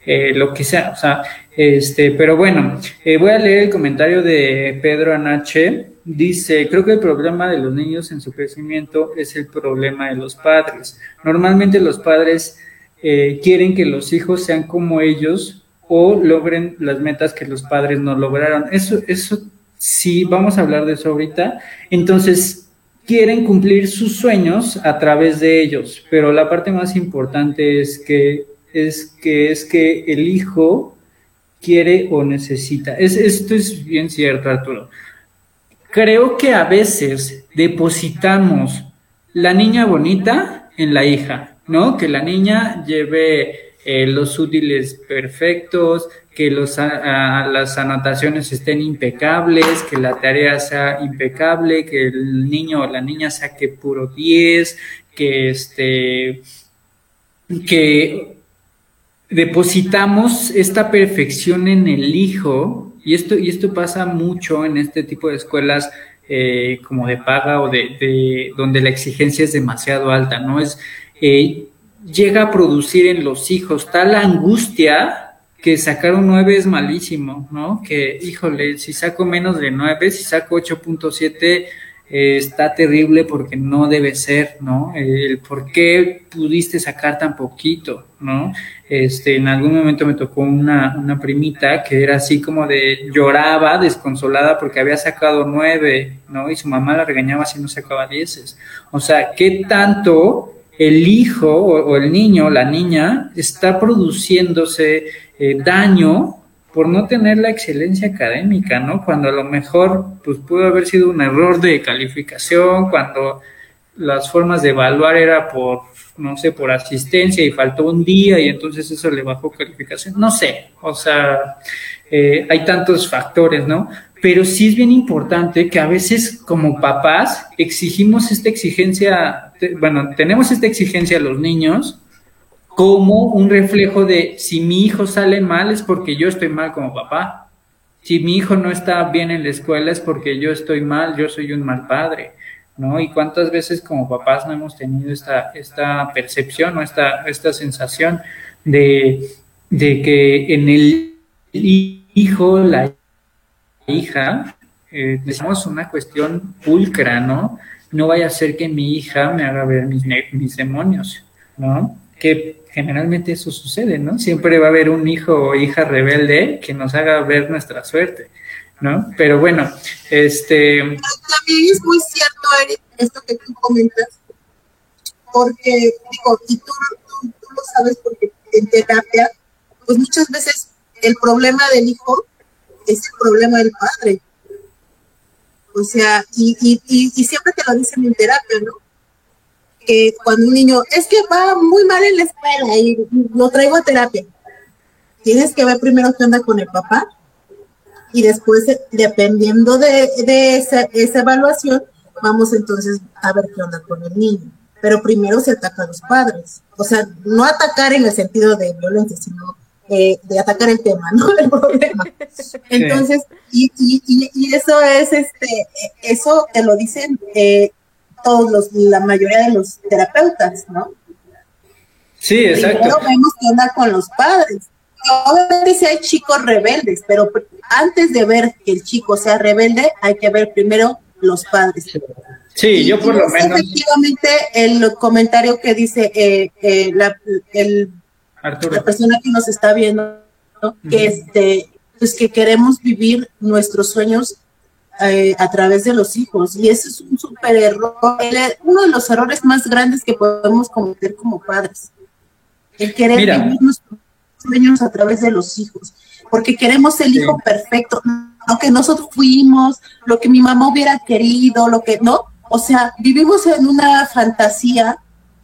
eh, lo que sea, o sea, este, pero bueno, eh, voy a leer el comentario de Pedro Anache. Dice, creo que el problema de los niños en su crecimiento es el problema de los padres. Normalmente los padres eh, quieren que los hijos sean como ellos o logren las metas que los padres no lograron. Eso, eso sí, vamos a hablar de eso ahorita. Entonces, quieren cumplir sus sueños a través de ellos, pero la parte más importante es que es que, es que el hijo quiere o necesita. Es, esto es bien cierto, Arturo. Creo que a veces depositamos la niña bonita en la hija, ¿no? Que la niña lleve eh, los útiles perfectos, que los, las anotaciones estén impecables, que la tarea sea impecable, que el niño o la niña saque puro 10, que este que depositamos esta perfección en el hijo, y esto, y esto pasa mucho en este tipo de escuelas eh, como de paga o de, donde la exigencia es demasiado alta, ¿no? Es eh, llega a producir en los hijos tal angustia que sacar un 9 es malísimo, ¿no? Que, híjole, si saco menos de 9, si saco 8.7, eh, está terrible porque no debe ser, ¿no? El por qué pudiste sacar tan poquito, ¿no? Este, en algún momento me tocó una, una primita que era así como de lloraba desconsolada porque había sacado nueve, ¿no? Y su mamá la regañaba si no sacaba dieces. O sea, ¿qué tanto el hijo o, el niño, la niña, está produciéndose eh, daño por no tener la excelencia académica, ¿no? Cuando a lo mejor pues pudo haber sido un error de calificación, cuando las formas de evaluar era por, no sé, por asistencia y faltó un día y entonces eso le bajó calificación, no sé, o sea, eh, hay tantos factores, ¿no? Pero sí es bien importante que a veces como papás exigimos esta exigencia, bueno, tenemos esta exigencia a los niños, como un reflejo de si mi hijo sale mal es porque yo estoy mal como papá. Si mi hijo no está bien en la escuela es porque yo estoy mal, yo soy un mal padre, ¿no? Y cuántas veces como papás no hemos tenido esta, esta percepción o esta, esta sensación de, de que en el hijo, la hija, eh, decimos una cuestión pulcra, ¿no? No vaya a ser que mi hija me haga ver mis, mis demonios, ¿no? Que generalmente eso sucede, ¿no? Siempre va a haber un hijo o hija rebelde que nos haga ver nuestra suerte, ¿no? Pero bueno, este... También es muy cierto, Eric, esto que tú comentas, porque, digo, y tú, lo sabes porque en terapia, pues muchas veces el problema del hijo es el problema del padre. O sea, y, y, y siempre te lo dicen en terapia, ¿no? que cuando un niño es que va muy mal en la escuela y lo traigo a terapia, tienes que ver primero qué onda con el papá y después, dependiendo de, esa, esa, evaluación, vamos entonces a ver qué onda con el niño. Pero primero se ataca a los padres. O sea, no atacar en el sentido de violencia, sino eh, de atacar el tema, *laughs* ¿no? El problema. Entonces, y, y, y, eso es, este, eso te lo dicen eh, todos los, la mayoría de los terapeutas, ¿no? Sí, exacto. Primero vemos qué onda con los padres. Obviamente si hay chicos rebeldes, pero antes de ver que el chico sea rebelde, hay que ver primero los padres. Sí, yo por lo menos. Efectivamente, el comentario que dice eh, eh, la, el, la persona que nos está viendo, que este, pues que queremos vivir nuestros sueños eh, a través de los hijos. Y ese es un súper error, uno de los errores más grandes que podemos cometer como padres. El querer vivir nuestros sueños a través de los hijos, porque queremos el hijo perfecto, lo que nosotros fuimos, lo que mi mamá hubiera querido, lo que no. O sea, vivimos en una fantasía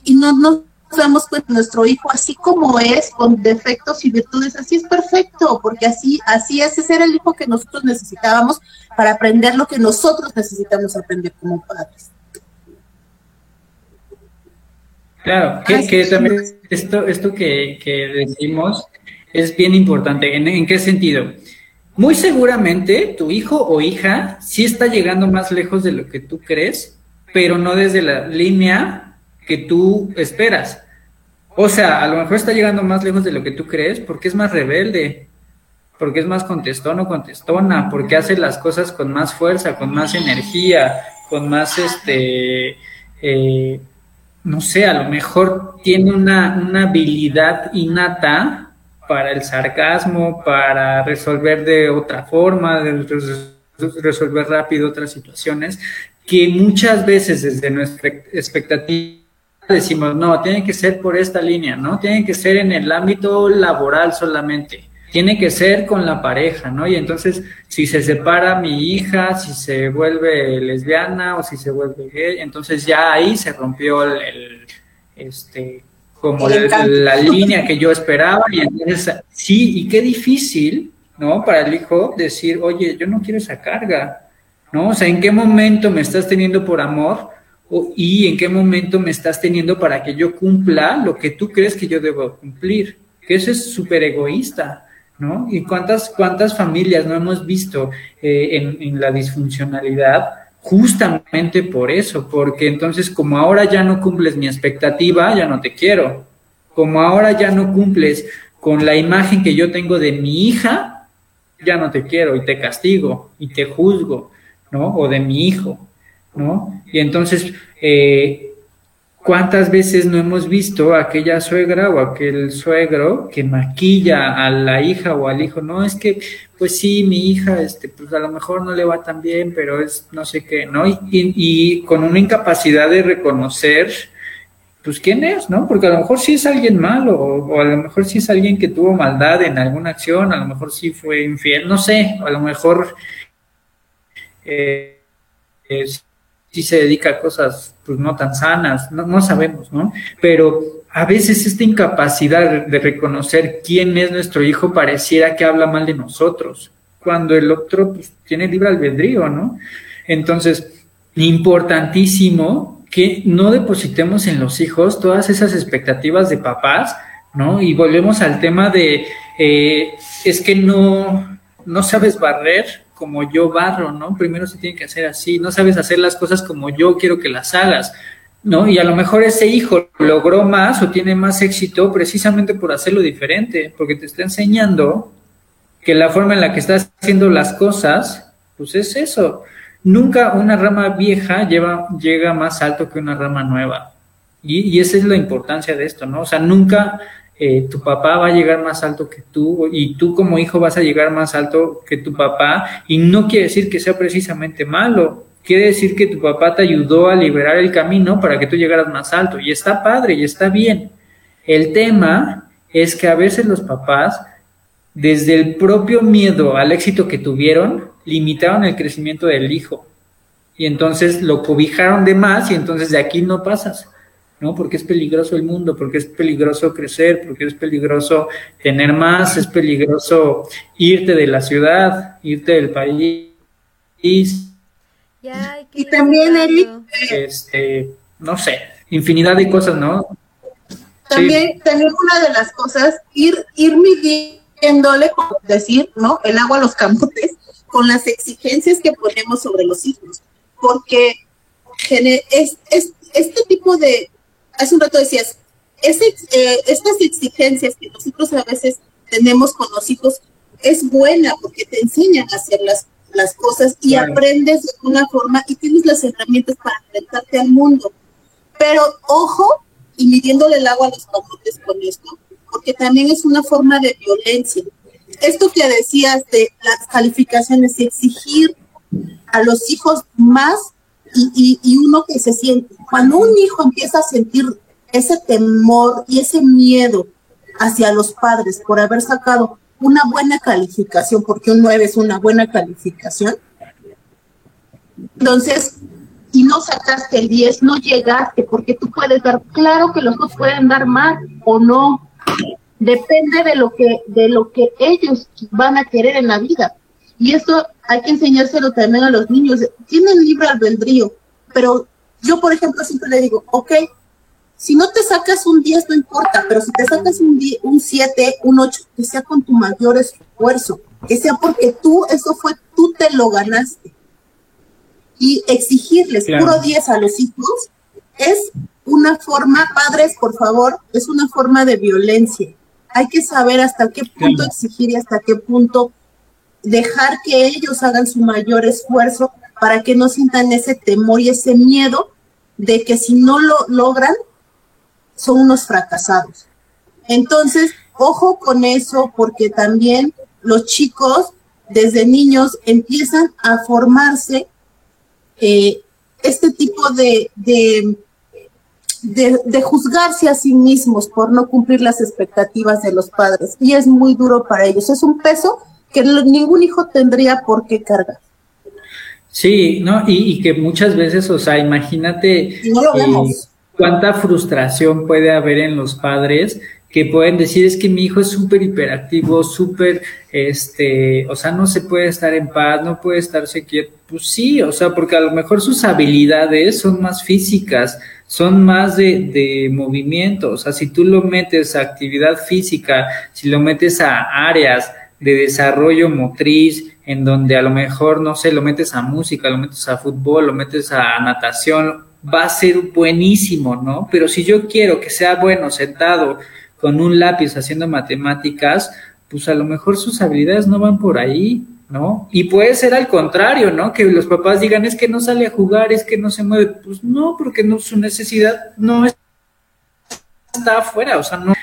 y no nos damos cuenta nuestro hijo así como es, con defectos y virtudes, así es perfecto, porque así, así es, ese era el hijo que nosotros necesitábamos para aprender lo que nosotros necesitamos aprender como padres. Claro, que, también esto, esto que, decimos es bien importante. ¿En, qué sentido? Muy seguramente tu hijo o hija sí está llegando más lejos de lo que tú crees, pero no desde la línea que tú esperas. O sea, a lo mejor está llegando más lejos de lo que tú crees porque es más rebelde, porque es más contestón o contestona, porque hace las cosas con más fuerza, con más energía, con más, este, eh, no sé, a lo mejor tiene una, una habilidad innata para el sarcasmo, para resolver de otra forma, de resolver rápido otras situaciones, que muchas veces desde nuestra expectativa decimos, no, tiene que ser por esta línea, ¿no? Tiene que ser en el ámbito laboral solamente tiene que ser con la pareja, ¿no? Y entonces, si se separa mi hija, si se vuelve lesbiana o si se vuelve gay, entonces ya ahí se rompió el, este, como la, *laughs* línea que yo esperaba y entonces, sí, y qué difícil, ¿no? Para el hijo decir, oye, yo no quiero esa carga, ¿no? O sea, ¿en qué momento me estás teniendo por amor? Y en qué momento me estás teniendo para que yo cumpla lo que tú crees que yo debo cumplir, que eso es súper egoísta, ¿no? Y cuántas, cuántas familias no hemos visto eh, en, la disfuncionalidad justamente por eso, porque entonces como ahora ya no cumples mi expectativa, ya no te quiero. Como ahora ya no cumples con la imagen que yo tengo de mi hija, ya no te quiero y te castigo y te juzgo, ¿no? O de mi hijo, ¿no? Y entonces, eh, ¿Cuántas veces no hemos visto aquella suegra o aquel suegro que maquilla a la hija o al hijo? No, es que, pues sí, mi hija, este, pues a lo mejor no le va tan bien, pero es no sé qué, ¿no? Y, y, con una incapacidad de reconocer, pues quién es, ¿no? Porque a lo mejor sí es alguien malo, o, a lo mejor sí es alguien que tuvo maldad en alguna acción, a lo mejor sí fue infiel, no sé, a lo mejor eh, si se dedica a cosas pues no tan sanas, no, no sabemos, ¿no? Pero a veces esta incapacidad de reconocer quién es nuestro hijo pareciera que habla mal de nosotros, cuando el otro pues, tiene libre albedrío, ¿no? Entonces, importantísimo que no depositemos en los hijos todas esas expectativas de papás, ¿no? Y volvemos al tema de, eh, es que no, no sabes barrer, como yo barro, ¿no? Primero se tiene que hacer así, no sabes hacer las cosas como yo quiero que las hagas, ¿no? Y a lo mejor ese hijo logró más o tiene más éxito precisamente por hacerlo diferente, porque te está enseñando que la forma en la que estás haciendo las cosas, pues es eso. Nunca una rama vieja lleva, llega más alto que una rama nueva. Y, y esa es la importancia de esto, ¿no? O sea, nunca eh, tu papá va a llegar más alto que tú y tú como hijo vas a llegar más alto que tu papá y no quiere decir que sea precisamente malo, quiere decir que tu papá te ayudó a liberar el camino para que tú llegaras más alto y está padre y está bien. El tema es que a veces los papás, desde el propio miedo al éxito que tuvieron, limitaron el crecimiento del hijo y entonces lo cobijaron de más y entonces de aquí no pasas. ¿No? Porque es peligroso el mundo, porque es peligroso crecer, porque es peligroso tener más, es peligroso irte de la ciudad, irte del país. y también, Eric, este, no sé, infinidad de cosas, ¿no? También, también una de las cosas, ir, ir midiéndole, como decir, ¿no? El agua a los camotes con las exigencias que ponemos sobre los hijos, porque es, es, este tipo de, hace un rato decías, eh, estas exigencias que nosotros a veces tenemos con los hijos es buena porque te enseñan a hacer las, las cosas y aprendes de una forma y tienes las herramientas para enfrentarte al mundo. Pero ojo, y midiéndole el agua a los camotes con esto, porque también es una forma de violencia. Esto que decías de las calificaciones y exigir a los hijos más y, y, uno que se siente, cuando un hijo empieza a sentir ese temor y ese miedo hacia los padres por haber sacado una buena calificación, porque un 9 es una buena calificación, entonces, y no sacaste el 10, no llegaste, porque tú puedes dar, claro que los dos pueden dar más o no, depende de lo que, de lo que ellos van a querer en la vida. Y eso hay que enseñárselo también a los niños. Tienen libre albedrío, pero yo, por ejemplo, siempre le digo, ok, si no te sacas un 10 no importa, pero si te sacas un, un 7, un 8, que sea con tu mayor esfuerzo, que sea porque tú, eso fue, tú te lo ganaste. Y exigirles puro 10 a los hijos es una forma, padres, por favor, es una forma de violencia. Hay que saber hasta qué punto exigir y hasta qué punto dejar que ellos hagan su mayor esfuerzo para que no sientan ese temor y ese miedo de que si no lo logran, son unos fracasados. Entonces, ojo con eso, porque también los chicos desde niños empiezan a formarse eh, este tipo de, de, de, juzgarse a sí mismos por no cumplir las expectativas de los padres. Y es muy duro para ellos. Es un peso que ningún hijo tendría por qué cargar. Sí, ¿no? Y, que muchas veces, o sea, imagínate eh, cuánta frustración puede haber en los padres que pueden decir es que mi hijo es súper hiperactivo, súper, este, o sea, no se puede estar en paz, no puede estarse quieto. Pues sí, o sea, porque a lo mejor sus habilidades son más físicas, son más de, de movimiento, o sea, si tú lo metes a actividad física, si lo metes a áreas de desarrollo motriz, en donde a lo mejor, no sé, lo metes a música, lo metes a fútbol, lo metes a natación, va a ser buenísimo, ¿no? Pero si yo quiero que sea bueno sentado con un lápiz haciendo matemáticas, pues a lo mejor sus habilidades no van por ahí, ¿no? Y puede ser al contrario, ¿no? Que los papás digan, es que no sale a jugar, es que no se mueve. Pues no, porque no, su necesidad no está afuera, o sea, no,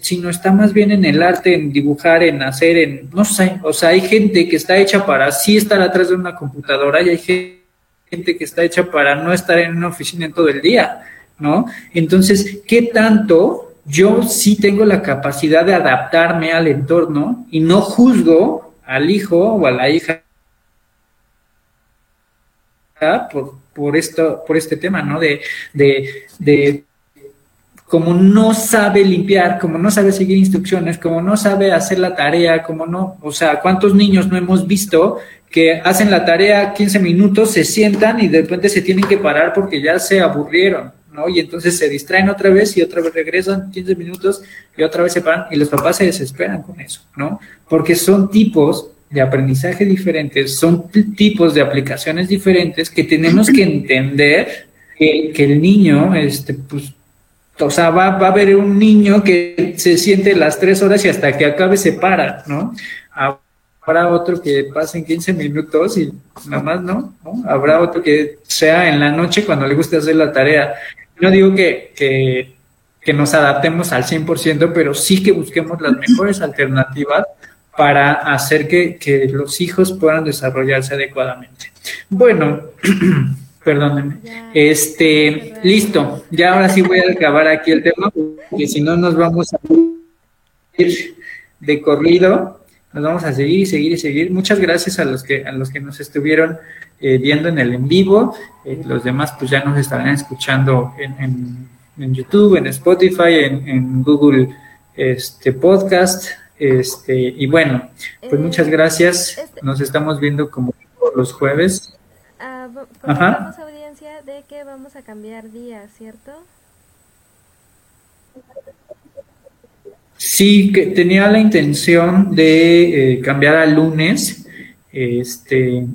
sino está más bien en el arte, en dibujar, en hacer, en, no sé, o sea, hay gente que está hecha para sí estar atrás de una computadora y hay gente que está hecha para no estar en una oficina en todo el día, ¿no? Entonces, ¿qué tanto yo sí tengo la capacidad de adaptarme al entorno y no juzgo al hijo o a la hija por, por, esto, por este tema, ¿no? De, de como no sabe limpiar, como no sabe seguir instrucciones, como no sabe hacer la tarea, como no, o sea, ¿cuántos niños no hemos visto que hacen la tarea 15 minutos, se sientan y de repente se tienen que parar porque ya se aburrieron, ¿no? Y entonces se distraen otra vez y otra vez regresan 15 minutos y otra vez se paran y los papás se desesperan con eso, ¿no? Porque son tipos de aprendizaje diferentes, son tipos de aplicaciones diferentes que tenemos que entender que, el niño, este, pues, o sea, va, va, a haber un niño que se siente las tres horas y hasta que acabe se para, ¿no? Habrá otro que pasen 15 minutos y nada más, ¿no? Habrá otro que sea en la noche cuando le guste hacer la tarea. No digo que, que, que nos adaptemos al 100%, pero sí que busquemos las mejores alternativas para hacer que, que los hijos puedan desarrollarse adecuadamente. Bueno. *clears throat* Perdónenme. Este, listo. Ya ahora sí voy a acabar aquí el tema, porque si no nos vamos a ir de corrido. Nos vamos a seguir y seguir y seguir. Muchas gracias a los que a los que nos estuvieron eh, viendo en el en vivo. Eh, los demás pues ya nos estarán escuchando en, en, YouTube, en Spotify, en, en, Google este podcast. Este, y bueno, pues muchas eh, gracias. Este nos estamos viendo como los jueves Ajá. audiencia de que vamos a cambiar día, ¿cierto? Sí, que tenía la intención de eh, cambiar a lunes. Este,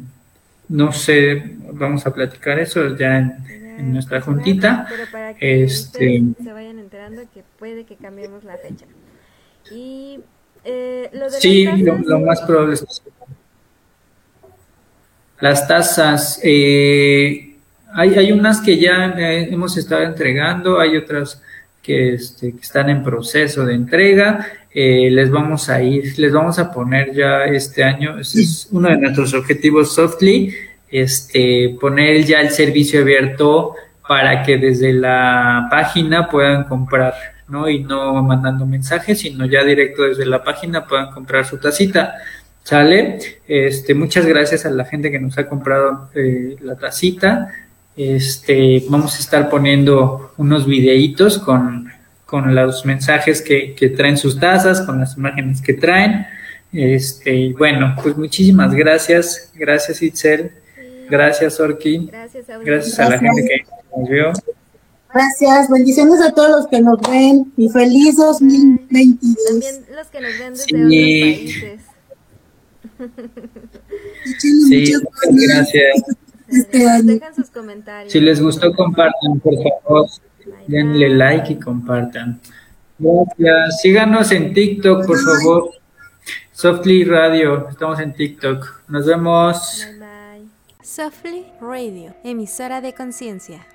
no sé, vamos a platicar eso ya en, nuestra juntita. Pero para que este, se vayan enterando que puede que cambiemos la fecha. Y eh, lo de sí, lo, más probable es las tasas, eh, hay, hay, unas que ya eh, hemos estado entregando, hay otras que, este, están en proceso de entrega. Eh, les vamos a ir, les vamos a poner ya este año, es uno de nuestros objetivos Softly, este, poner ya el servicio abierto para que desde la página puedan comprar, ¿no? Y no mandando mensajes, sino ya directo desde la página puedan comprar su tacita. ¿Sale? Este, muchas gracias a la gente que nos ha comprado eh, la tacita. Este, vamos a estar poniendo unos videitos con, con los mensajes que, que, traen sus tazas, con las imágenes que traen. Este, bueno, pues muchísimas gracias. Gracias, Itzel. Gracias, Orki. Gracias, gracias a la gente que nos vio. Gracias, bendiciones a todos los que nos ven y feliz 2022. También los que nos ven desde otros países. Sí, muchas gracias. Dejan sus comentarios. Si les gustó, compartan, por favor. Denle like y compartan. Gracias. Síganos en TikTok, por favor. Softly Radio, estamos en TikTok. Nos vemos. Bye bye. Softly Radio, emisora de conciencia.